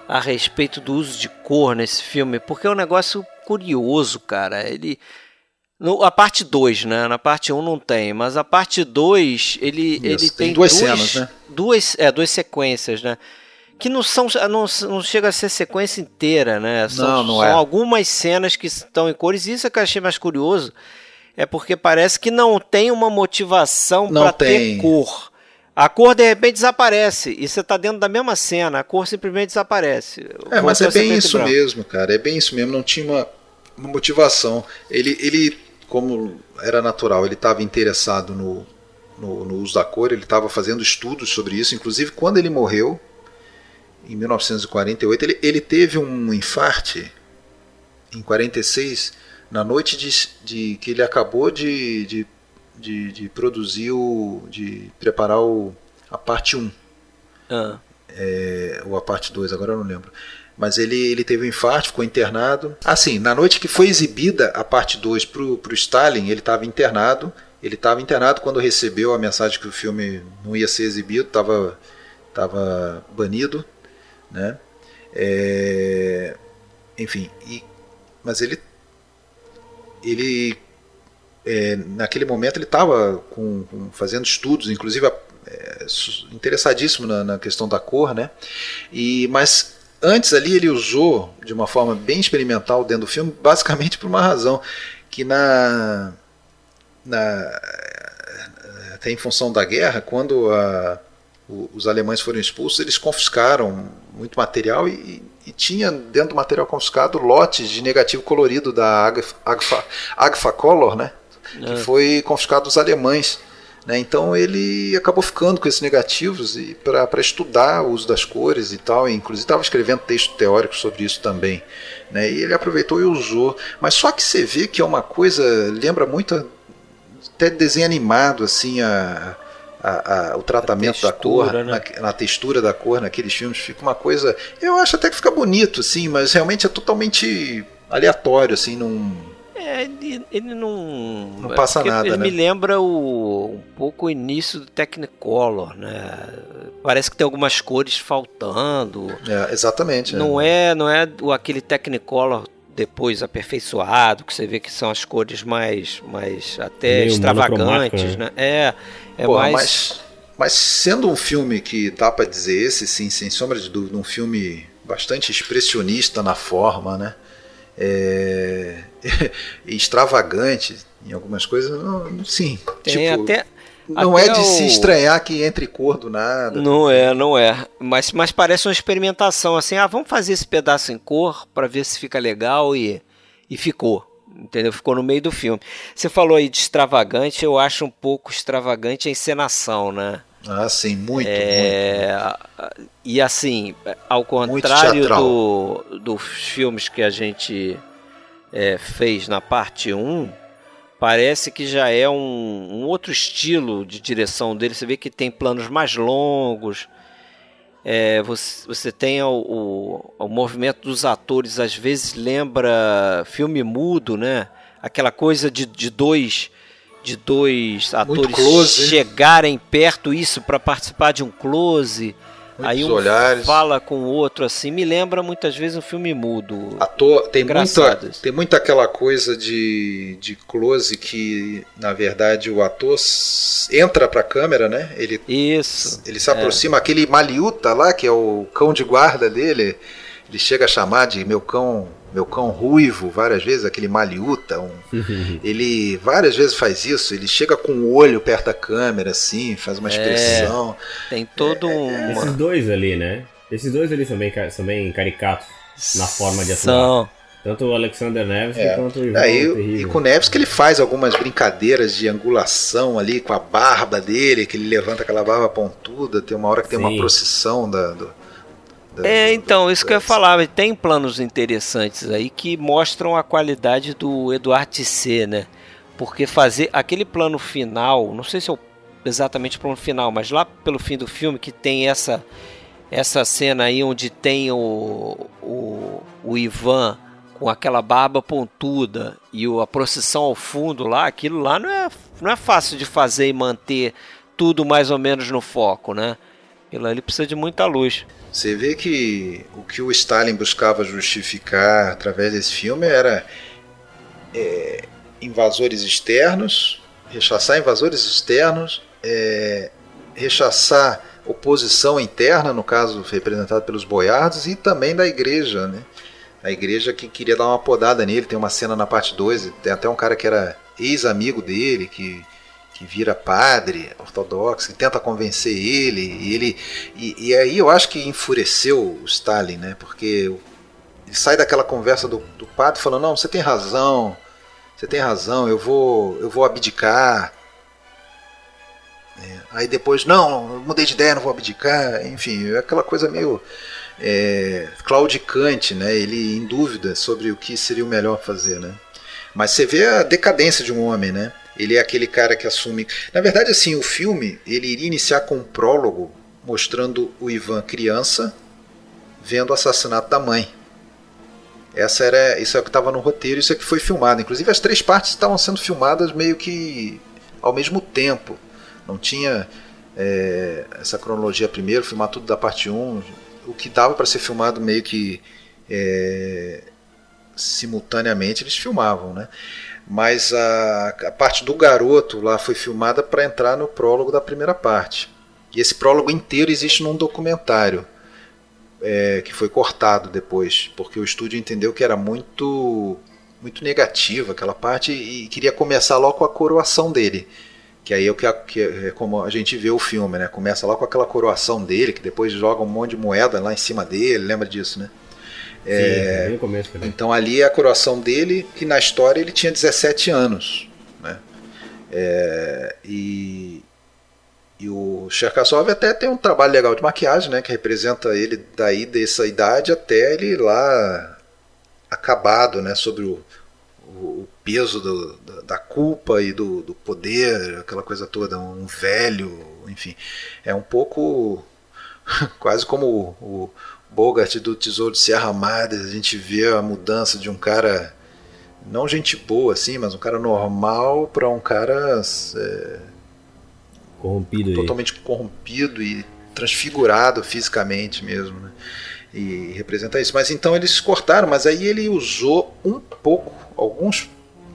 S1: a respeito do uso de cor nesse filme? Porque é um negócio curioso, cara. Ele no, a parte 2, né? Na parte 1 um não tem, mas a parte 2 ele, Isso, ele tem, tem duas cenas, né? Duas, é, duas sequências, né? Que não são não, não chega a ser sequência inteira, né? São, não, não são é. algumas cenas que estão em cores. E isso é que eu achei mais curioso. É porque parece que não tem uma motivação para ter cor. A cor de repente desaparece e você está dentro da mesma cena, a cor simplesmente desaparece.
S3: É, mas é bem isso mesmo, cara. É bem isso mesmo. Não tinha uma, uma motivação. Ele, ele como era natural, ele estava interessado no, no, no, uso da cor, ele estava fazendo estudos sobre isso, inclusive quando ele morreu, em 1948, ele, ele teve um infarte em 46, na noite de, de que ele acabou de, de, de, de, produzir, o, de preparar o, a parte 1. Ah. É, ou a parte 2, agora eu não lembro mas ele, ele teve um infarto, ficou internado. Assim, na noite que foi exibida a parte 2 para o Stalin, ele estava internado. Ele estava internado quando recebeu a mensagem que o filme não ia ser exibido, estava tava banido. Né? É, enfim, e, mas ele, ele é, naquele momento ele estava fazendo estudos, inclusive é, interessadíssimo na, na, questão da cor, né? E mas Antes ali ele usou de uma forma bem experimental dentro do filme, basicamente por uma razão que na, na até em função da guerra, quando a, os alemães foram expulsos, eles confiscaram muito material e, e, tinha dentro do material confiscado lotes de negativo colorido da Agfa, Agfa, Agfa Color, né? Que é. foi confiscado dos alemães. Né? Então ele acabou ficando com esses negativos e para estudar o uso das cores e tal, e inclusive estava escrevendo texto teórico sobre isso também. Né? E ele aproveitou e usou. Mas só que você vê que é uma coisa, lembra muito até desenho animado, assim, a, a, a, o tratamento textura, da cor, né? na, na, textura da cor naqueles filmes, fica uma coisa. Eu acho até que fica bonito, assim, mas realmente é totalmente aleatório, assim, não
S1: é, ele, ele não.
S3: Não passa nada.
S1: Ele
S3: né?
S1: me lembra o, um pouco o início do Technicolor, né? Parece que tem algumas cores faltando.
S3: É, exatamente.
S1: Não é, é não é aquele Technicolor depois aperfeiçoado, que você vê que são as cores mais, mais até Meio extravagantes, né? É, é Pô, mais.
S3: Mas, mas sendo um filme que dá para dizer esse, sim, sem sombra de dúvida, um filme bastante expressionista na forma, né? é, extravagante em algumas coisas, sim.
S1: Tem tipo, até,
S3: não até é de o... se estranhar que entre cor do nada.
S1: Não é, não é. Mas, mas parece uma experimentação assim, ah, vamos fazer esse pedaço em cor para ver se fica legal e, e ficou. Entendeu? Ficou no meio do filme. Você falou aí de extravagante, eu acho um pouco extravagante a encenação, né?
S3: Ah, sim, muito, é,
S1: muito. E assim, ao contrário do, dos filmes que a gente é, fez na parte 1, parece que já é um, um, outro estilo de direção dele. Você vê que tem planos mais longos. é, você, você tem o, o, o, movimento dos atores, às vezes lembra filme mudo, né? Aquela coisa de, de dois de dois atores close, chegarem perto isso para participar de um close. Muitos aí um olhares. fala com o outro assim, me lembra muitas vezes um filme mudo.
S3: Ator, tem muita, tem muita aquela coisa de, de close que na verdade o ator entra para a câmera, né? Ele
S1: Isso.
S3: Ele se aproxima é. aquele Maliuta lá, que é o cão de guarda dele, ele chega a chamar de meu cão meu cão ruivo, várias vezes, aquele Maliuta, um, ele várias vezes faz isso, ele chega com o olho perto da câmera, assim, faz uma é, expressão.
S1: É, tem todo é,
S2: um. Esses dois ali, né? Esses dois ali são bem, são bem caricatos na forma de atuar. São. Tanto o Alexander Neves é. quanto o Ivan
S3: Aí, E com o Neves que ele faz algumas brincadeiras de angulação ali com a barba dele, que ele levanta aquela barba pontuda, tem uma hora que tem Sim. uma procissão da, do,
S1: é, então, isso que eu ia falar. Tem planos interessantes aí que mostram a qualidade do Eduardo Tissé, né? Porque fazer aquele plano final, não sei se é exatamente o plano final, mas lá pelo fim do filme que tem essa essa cena aí onde tem o, o, o Ivan com aquela barba pontuda e a procissão ao fundo lá, aquilo lá não é, não é fácil de fazer e manter tudo mais ou menos no foco, né? Ali precisa de muita luz.
S3: Você vê que o que o Stalin buscava justificar através desse filme era é, invasores externos, rechaçar invasores externos, é, rechaçar oposição interna, no caso representado pelos boiardos, e também da igreja. Né? A igreja que queria dar uma podada nele, tem uma cena na parte 2, tem até um cara que era ex-amigo dele, que que vira padre ortodoxo, que tenta convencer ele, e ele e, e, aí eu acho que enfureceu o Stalin, né? Porque ele sai daquela conversa do, do padre falando não, você tem razão, você tem razão, eu vou eu vou abdicar. É, aí depois não, mudei de ideia, não vou abdicar, enfim, é aquela coisa meio é, claudicante, né? Ele em dúvida sobre o que seria o melhor fazer, né? Mas você vê a decadência de um homem, né? Ele é aquele cara que assume. Na verdade, assim, o filme ele iria iniciar com um prólogo mostrando o Ivan criança vendo o assassinato da mãe. Essa era, isso é o que estava no roteiro, isso é que foi filmado. Inclusive as três partes estavam sendo filmadas meio que ao mesmo tempo. Não tinha é, essa cronologia primeiro, filmar tudo da parte 1. O que dava para ser filmado meio que é, simultaneamente eles filmavam, né? Mas a, a parte do garoto lá foi filmada para entrar no prólogo da primeira parte. E esse prólogo inteiro existe num documentário é, que foi cortado depois, porque o estúdio entendeu que era muito muito negativa aquela parte e queria começar logo com a coroação dele. Que aí é, o que, que é como a gente vê o filme, né? Começa lá com aquela coroação dele, que depois joga um monte de moeda lá em cima dele, lembra disso, né?
S2: É, Sim, começo,
S3: então ali é a coroação dele, que na história ele tinha 17 anos. Né? É, e, e o Cherkasov até tem um trabalho legal de maquiagem, né, que representa ele daí dessa idade até ele lá acabado, né, sobre o, o, peso do, da, da, culpa e do, do, poder, aquela coisa toda, um velho, enfim, é um pouco quase como o, o Bogart do Tesouro de Serra Madre, a gente vê a mudança de um cara, não gente boa assim, mas um cara normal para um cara é,
S2: corrompido
S3: totalmente aí. corrompido e transfigurado fisicamente mesmo. Né? E representa isso. Mas então eles cortaram, mas aí ele usou um pouco, alguns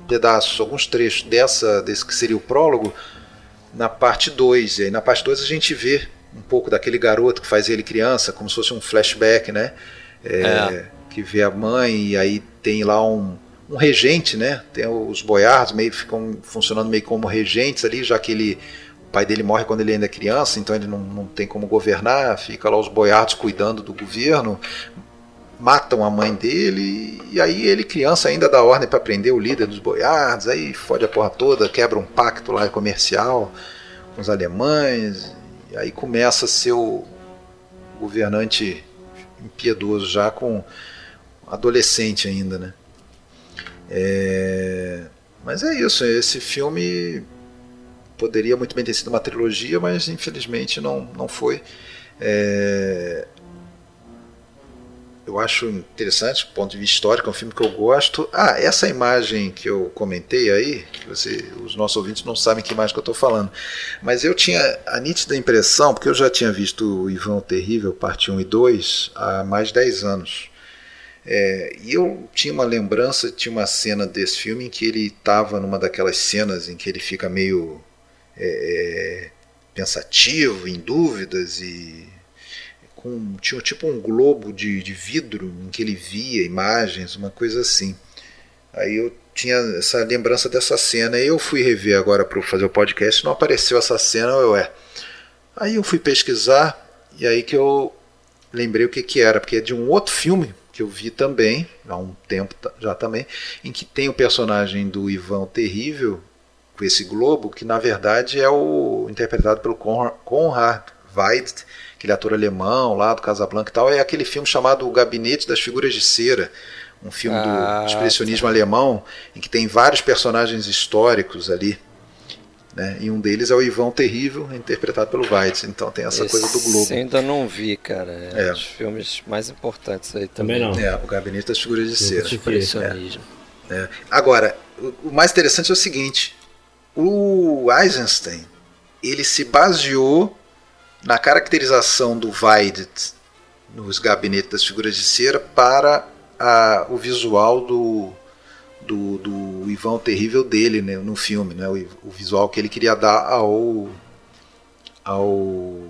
S3: pedaços, alguns trechos dessa, desse que seria o prólogo, na parte 2. E aí na parte 2 a gente vê um pouco daquele garoto que faz ele criança, como se fosse um flashback, né? É, é. Que vê a mãe e aí tem lá um, um regente, né? Tem os boiardos meio ficam funcionando meio como regentes ali, já que ele o pai dele morre quando ele ainda é criança, então ele não, não tem como governar, fica lá os boiardos cuidando do governo, matam a mãe dele e aí ele criança ainda dá ordem para prender o líder dos boiardos, aí fode a porra toda, quebra um pacto lá comercial com os alemães e aí começa a ser o governante impiedoso já com adolescente ainda, né? É... Mas é isso, esse filme poderia muito bem ter sido uma trilogia, mas infelizmente não, não foi. É, eu acho interessante, do ponto de vista histórico, é um filme que eu gosto. Ah, essa imagem que eu comentei aí, que você, os nossos ouvintes não sabem que imagem que eu estou falando, mas eu tinha a nítida impressão, porque eu já tinha visto o Ivan Terrível, parte 1 e 2, há mais de 10 anos. É, e eu tinha uma lembrança, tinha uma cena desse filme em que ele estava numa daquelas cenas em que ele fica meio é, é pensativo, em dúvidas e com tinha tipo um globo de, de vidro em que ele via imagens, uma coisa assim. Aí eu tinha essa lembrança dessa cena e eu fui rever agora para fazer o podcast, não apareceu essa cena, eu é. Aí eu fui pesquisar e aí que eu lembrei o que que era, porque é de um outro filme que eu vi também, há um tempo já também, em que tem o personagem do Ivan Terrível, com esse globo, que na verdade é o interpretado pelo Konrad Weidt, aquele ator alemão lá do Casablanca e tal, é aquele filme chamado O Gabinete das Figuras de Cera, um filme ah, do expressionismo tá. alemão, em que tem vários personagens históricos ali. Né? E um deles é o Ivan Terrível, interpretado pelo Weitz. Então tem essa Esse coisa do Globo.
S1: ainda não vi, cara. É, é. um dos filmes mais importantes aí também.
S2: também não.
S3: É, o Gabinete das Figuras de Cera. Expressionismo. É. É. Agora, o mais interessante é o seguinte: o Eisenstein ele se baseou na caracterização do Weidet nos gabinetes das figuras de cera para a, o visual do, do, do Ivan Terrível dele né, no filme, né, o, o, visual que ele queria dar ao, ao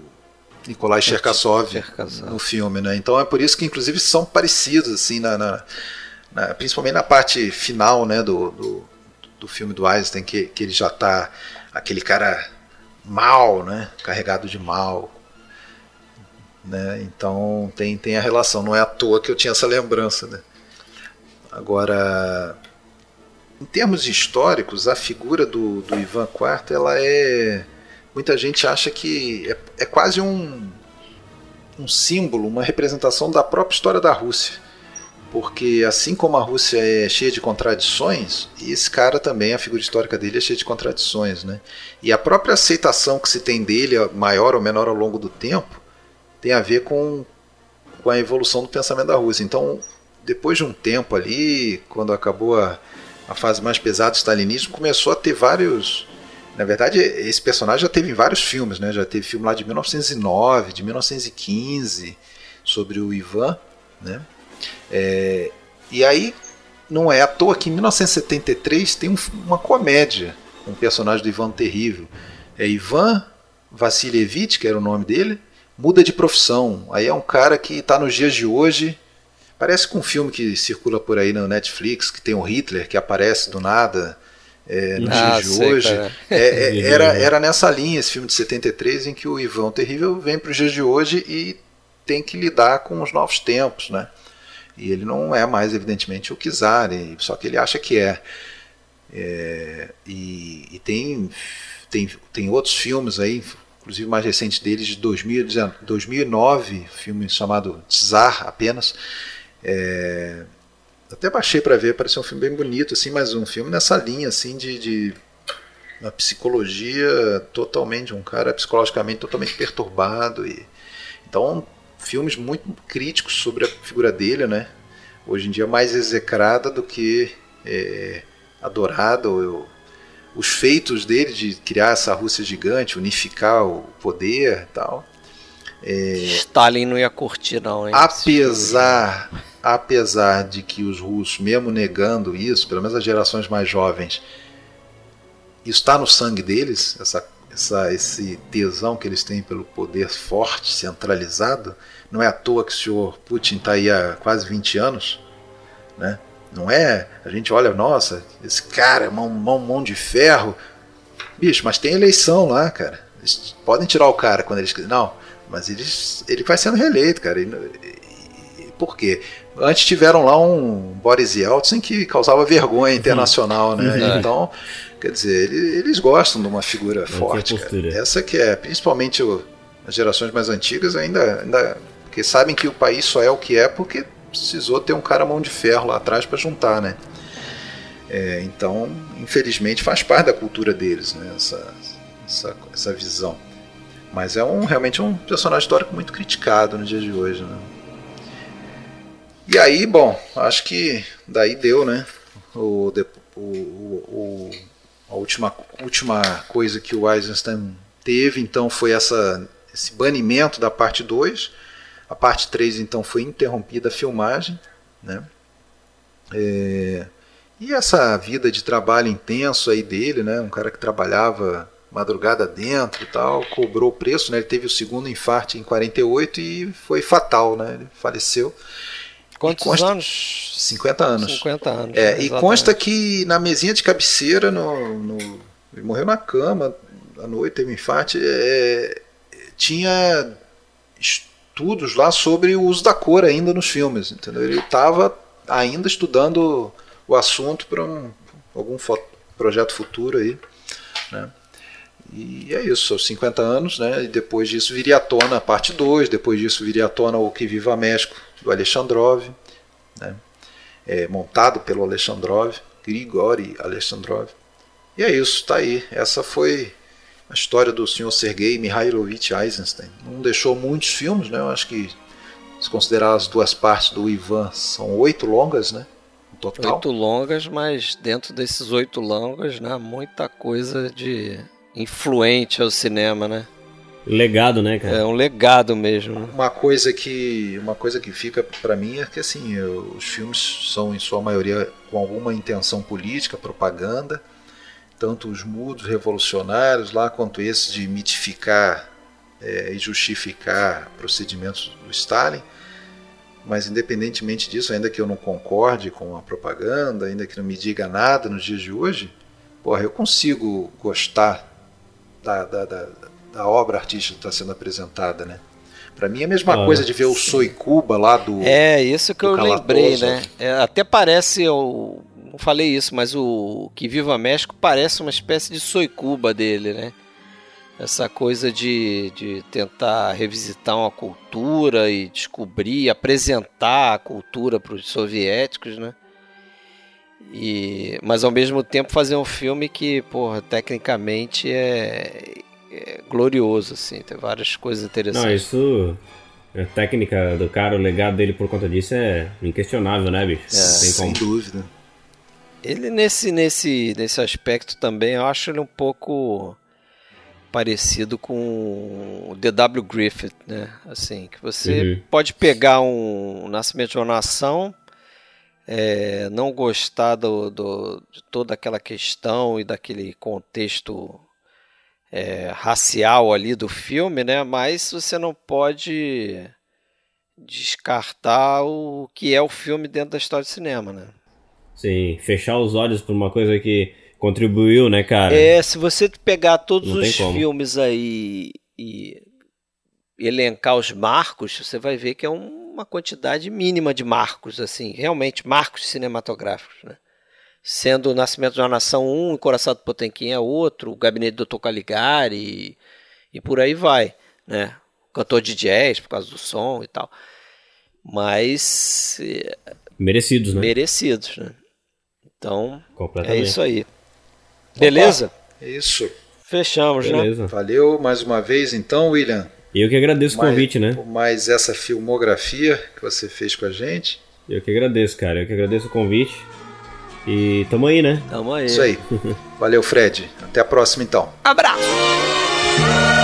S3: Nikolai Cherkasov no filme. Né? Então é por isso que inclusive são parecidos, assim, na, na, na principalmente na parte final né, do, do, do filme do Einstein, que, que ele já está aquele cara mal, né? Carregado de mal. Né? Então tem, tem a relação, não é à toa que eu tinha essa lembrança. Né? Agora, em termos históricos, a figura do, do Ivan IV, ela é. Muita gente acha que é, é quase um, um símbolo, uma representação da própria história da Rússia porque assim como a Rússia é cheia de contradições, esse cara também, a figura histórica dele é cheia de contradições, né? E a própria aceitação que se tem dele, maior ou menor ao longo do tempo, tem a ver com, com a evolução do pensamento da Rússia. Então, depois de um tempo ali, quando acabou a, a fase mais pesada do stalinismo, começou a ter vários... Na verdade, esse personagem já teve em vários filmes, né? Já teve filme lá de 1909, de 1915, sobre o Ivan, né? É, e aí, não é à toa que em 1973 tem um, uma comédia, um personagem do Ivan Terrível. É Ivan Vassilievich, que era o nome dele, muda de profissão. Aí é um cara que está nos dias de hoje. Parece com um filme que circula por aí no Netflix, que tem o Hitler que aparece do nada é, nos ah, dias de sei, hoje. É, é, era, era nessa linha esse filme de 73 em que o Ivan Terrível vem para os dias de hoje e tem que lidar com os novos tempos, né? E ele não é mais, evidentemente, o Kizar, só que ele acha que é. é e, e tem, tem, tem outros filmes aí, inclusive mais recente deles, de 2009, filme chamado Tsar apenas. É, até baixei para ver, parecia um filme bem bonito, assim, mas um filme nessa linha assim de, de uma psicologia totalmente, um cara psicologicamente totalmente perturbado. E, então filmes muito críticos sobre a figura dele, né? Hoje em dia mais execrada do que é, adorada. Ou, os feitos dele de criar essa Rússia gigante, unificar o poder e tal.
S1: É, Stalin não ia curtir não, hein?
S3: Apesar, apesar de que os russos, mesmo negando isso, pelo menos as gerações mais jovens, isso está no sangue deles, essa essa, esse tesão que eles têm pelo poder forte, centralizado. Não é à toa que o senhor Putin está aí há quase 20 anos. Né? Não é? A gente olha, nossa, esse cara, mão, mão, mão de ferro. Bicho, mas tem eleição lá, cara. Eles podem tirar o cara quando eles quiserem. Não, mas eles, ele vai sendo reeleito, cara. E, e, por quê? Antes tiveram lá um Boris Yeltsin que causava vergonha internacional, né? Uhum. Então, Quer dizer, eles gostam de uma figura é forte. Essa que é, principalmente o, as gerações mais antigas, ainda, ainda. Porque sabem que o país só é o que é porque precisou ter um cara mão de ferro lá atrás para juntar, né? É, então, infelizmente, faz parte da cultura deles, né? Essa, essa, essa visão. Mas é um realmente um personagem histórico muito criticado no dia de hoje. Né? E aí, bom, acho que daí deu, né? O, o, o, a última, última coisa que o Eisenstein teve, então, foi essa, esse banimento da parte 2. A parte 3, então, foi interrompida a filmagem. Né? É, e essa vida de trabalho intenso aí dele, né? um cara que trabalhava madrugada dentro e tal, cobrou o preço, né? Ele teve o segundo infarto em 48 e foi fatal, né? Ele faleceu.
S1: Quantos consta... anos?
S3: 50 anos.
S1: 50 anos.
S3: É, e consta que na mesinha de cabeceira, no, no, ele morreu na cama à noite, teve um infarto, é, tinha estudos lá sobre o uso da cor ainda nos filmes, entendeu? Ele estava ainda estudando o assunto para um, algum projeto futuro aí, né? E é isso, aos 50 anos, né? E depois disso viria à tona a parte 2, depois disso viria à tona o Que Viva México, do Alexandrov, né? É, montado pelo Alexandrov, Grigori Alexandrov. E é isso, está aí. Essa foi a história do senhor Sergei Mikhailovich Eisenstein. Não deixou muitos filmes, né? Eu acho que, se considerar as duas partes do Ivan, são oito longas, né?
S1: No total. Oito longas, mas dentro desses oito longas, né? Muita coisa de influente ao cinema, né?
S2: Legado, né, cara?
S1: É um legado mesmo. Né?
S3: Uma coisa que uma coisa que fica para mim é que assim, eu, os filmes são em sua maioria com alguma intenção política, propaganda, tanto os mudos revolucionários lá quanto esses de mitificar é, e justificar procedimentos do Stalin. Mas independentemente disso, ainda que eu não concorde com a propaganda, ainda que não me diga nada nos dias de hoje, porra, eu consigo gostar da, da, da, da obra artística que está sendo apresentada, né? Para mim é a mesma ah, coisa de ver o Soy Cuba lá do.
S1: É, isso que eu lembrei, né? É, até parece, eu não falei isso, mas o Que Viva México parece uma espécie de Soy Cuba dele, né? Essa coisa de, de tentar revisitar uma cultura e descobrir, apresentar a cultura para os soviéticos, né? E, mas ao mesmo tempo fazer um filme que, porra, tecnicamente é, é glorioso, assim, tem várias coisas interessantes.
S2: Não, isso. A técnica do cara, o legado dele por conta disso é inquestionável, né, bicho? É,
S3: sem dúvida.
S1: Ele nesse, nesse, nesse aspecto também, eu acho ele um pouco parecido com o D.W. Griffith, né? Assim, que você uhum. pode pegar um, um Nascimento de uma Nação é, não gostar do, do, de toda aquela questão e daquele contexto é, racial ali do filme, né? Mas você não pode descartar o que é o filme dentro da história do cinema, né?
S2: Sim, fechar os olhos para uma coisa que contribuiu, né, cara?
S1: É, se você pegar todos não os filmes aí e elencar os marcos, você vai ver que é um uma quantidade mínima de marcos, assim, realmente marcos cinematográficos, né? Sendo o Nascimento de uma Nação um, Encoraçado Potemkin é outro, o Gabinete do Dr. Caligari e, e por aí vai, né? Cantor de jazz por causa do som e tal. Mas...
S2: É, merecidos, né?
S1: Merecidos, né? Então, é isso aí. Beleza? Opa,
S3: é isso.
S1: Fechamos, né? Beleza.
S3: né? Valeu mais uma vez, então, William.
S2: Eu que agradeço o convite, né?
S3: Por mais essa filmografia que você fez com a gente.
S2: Eu que agradeço, cara. Eu que agradeço o convite. E tamo aí, né?
S1: Tamo aí.
S3: Isso aí. Valeu, Fred. Até a próxima, então.
S1: Abraço!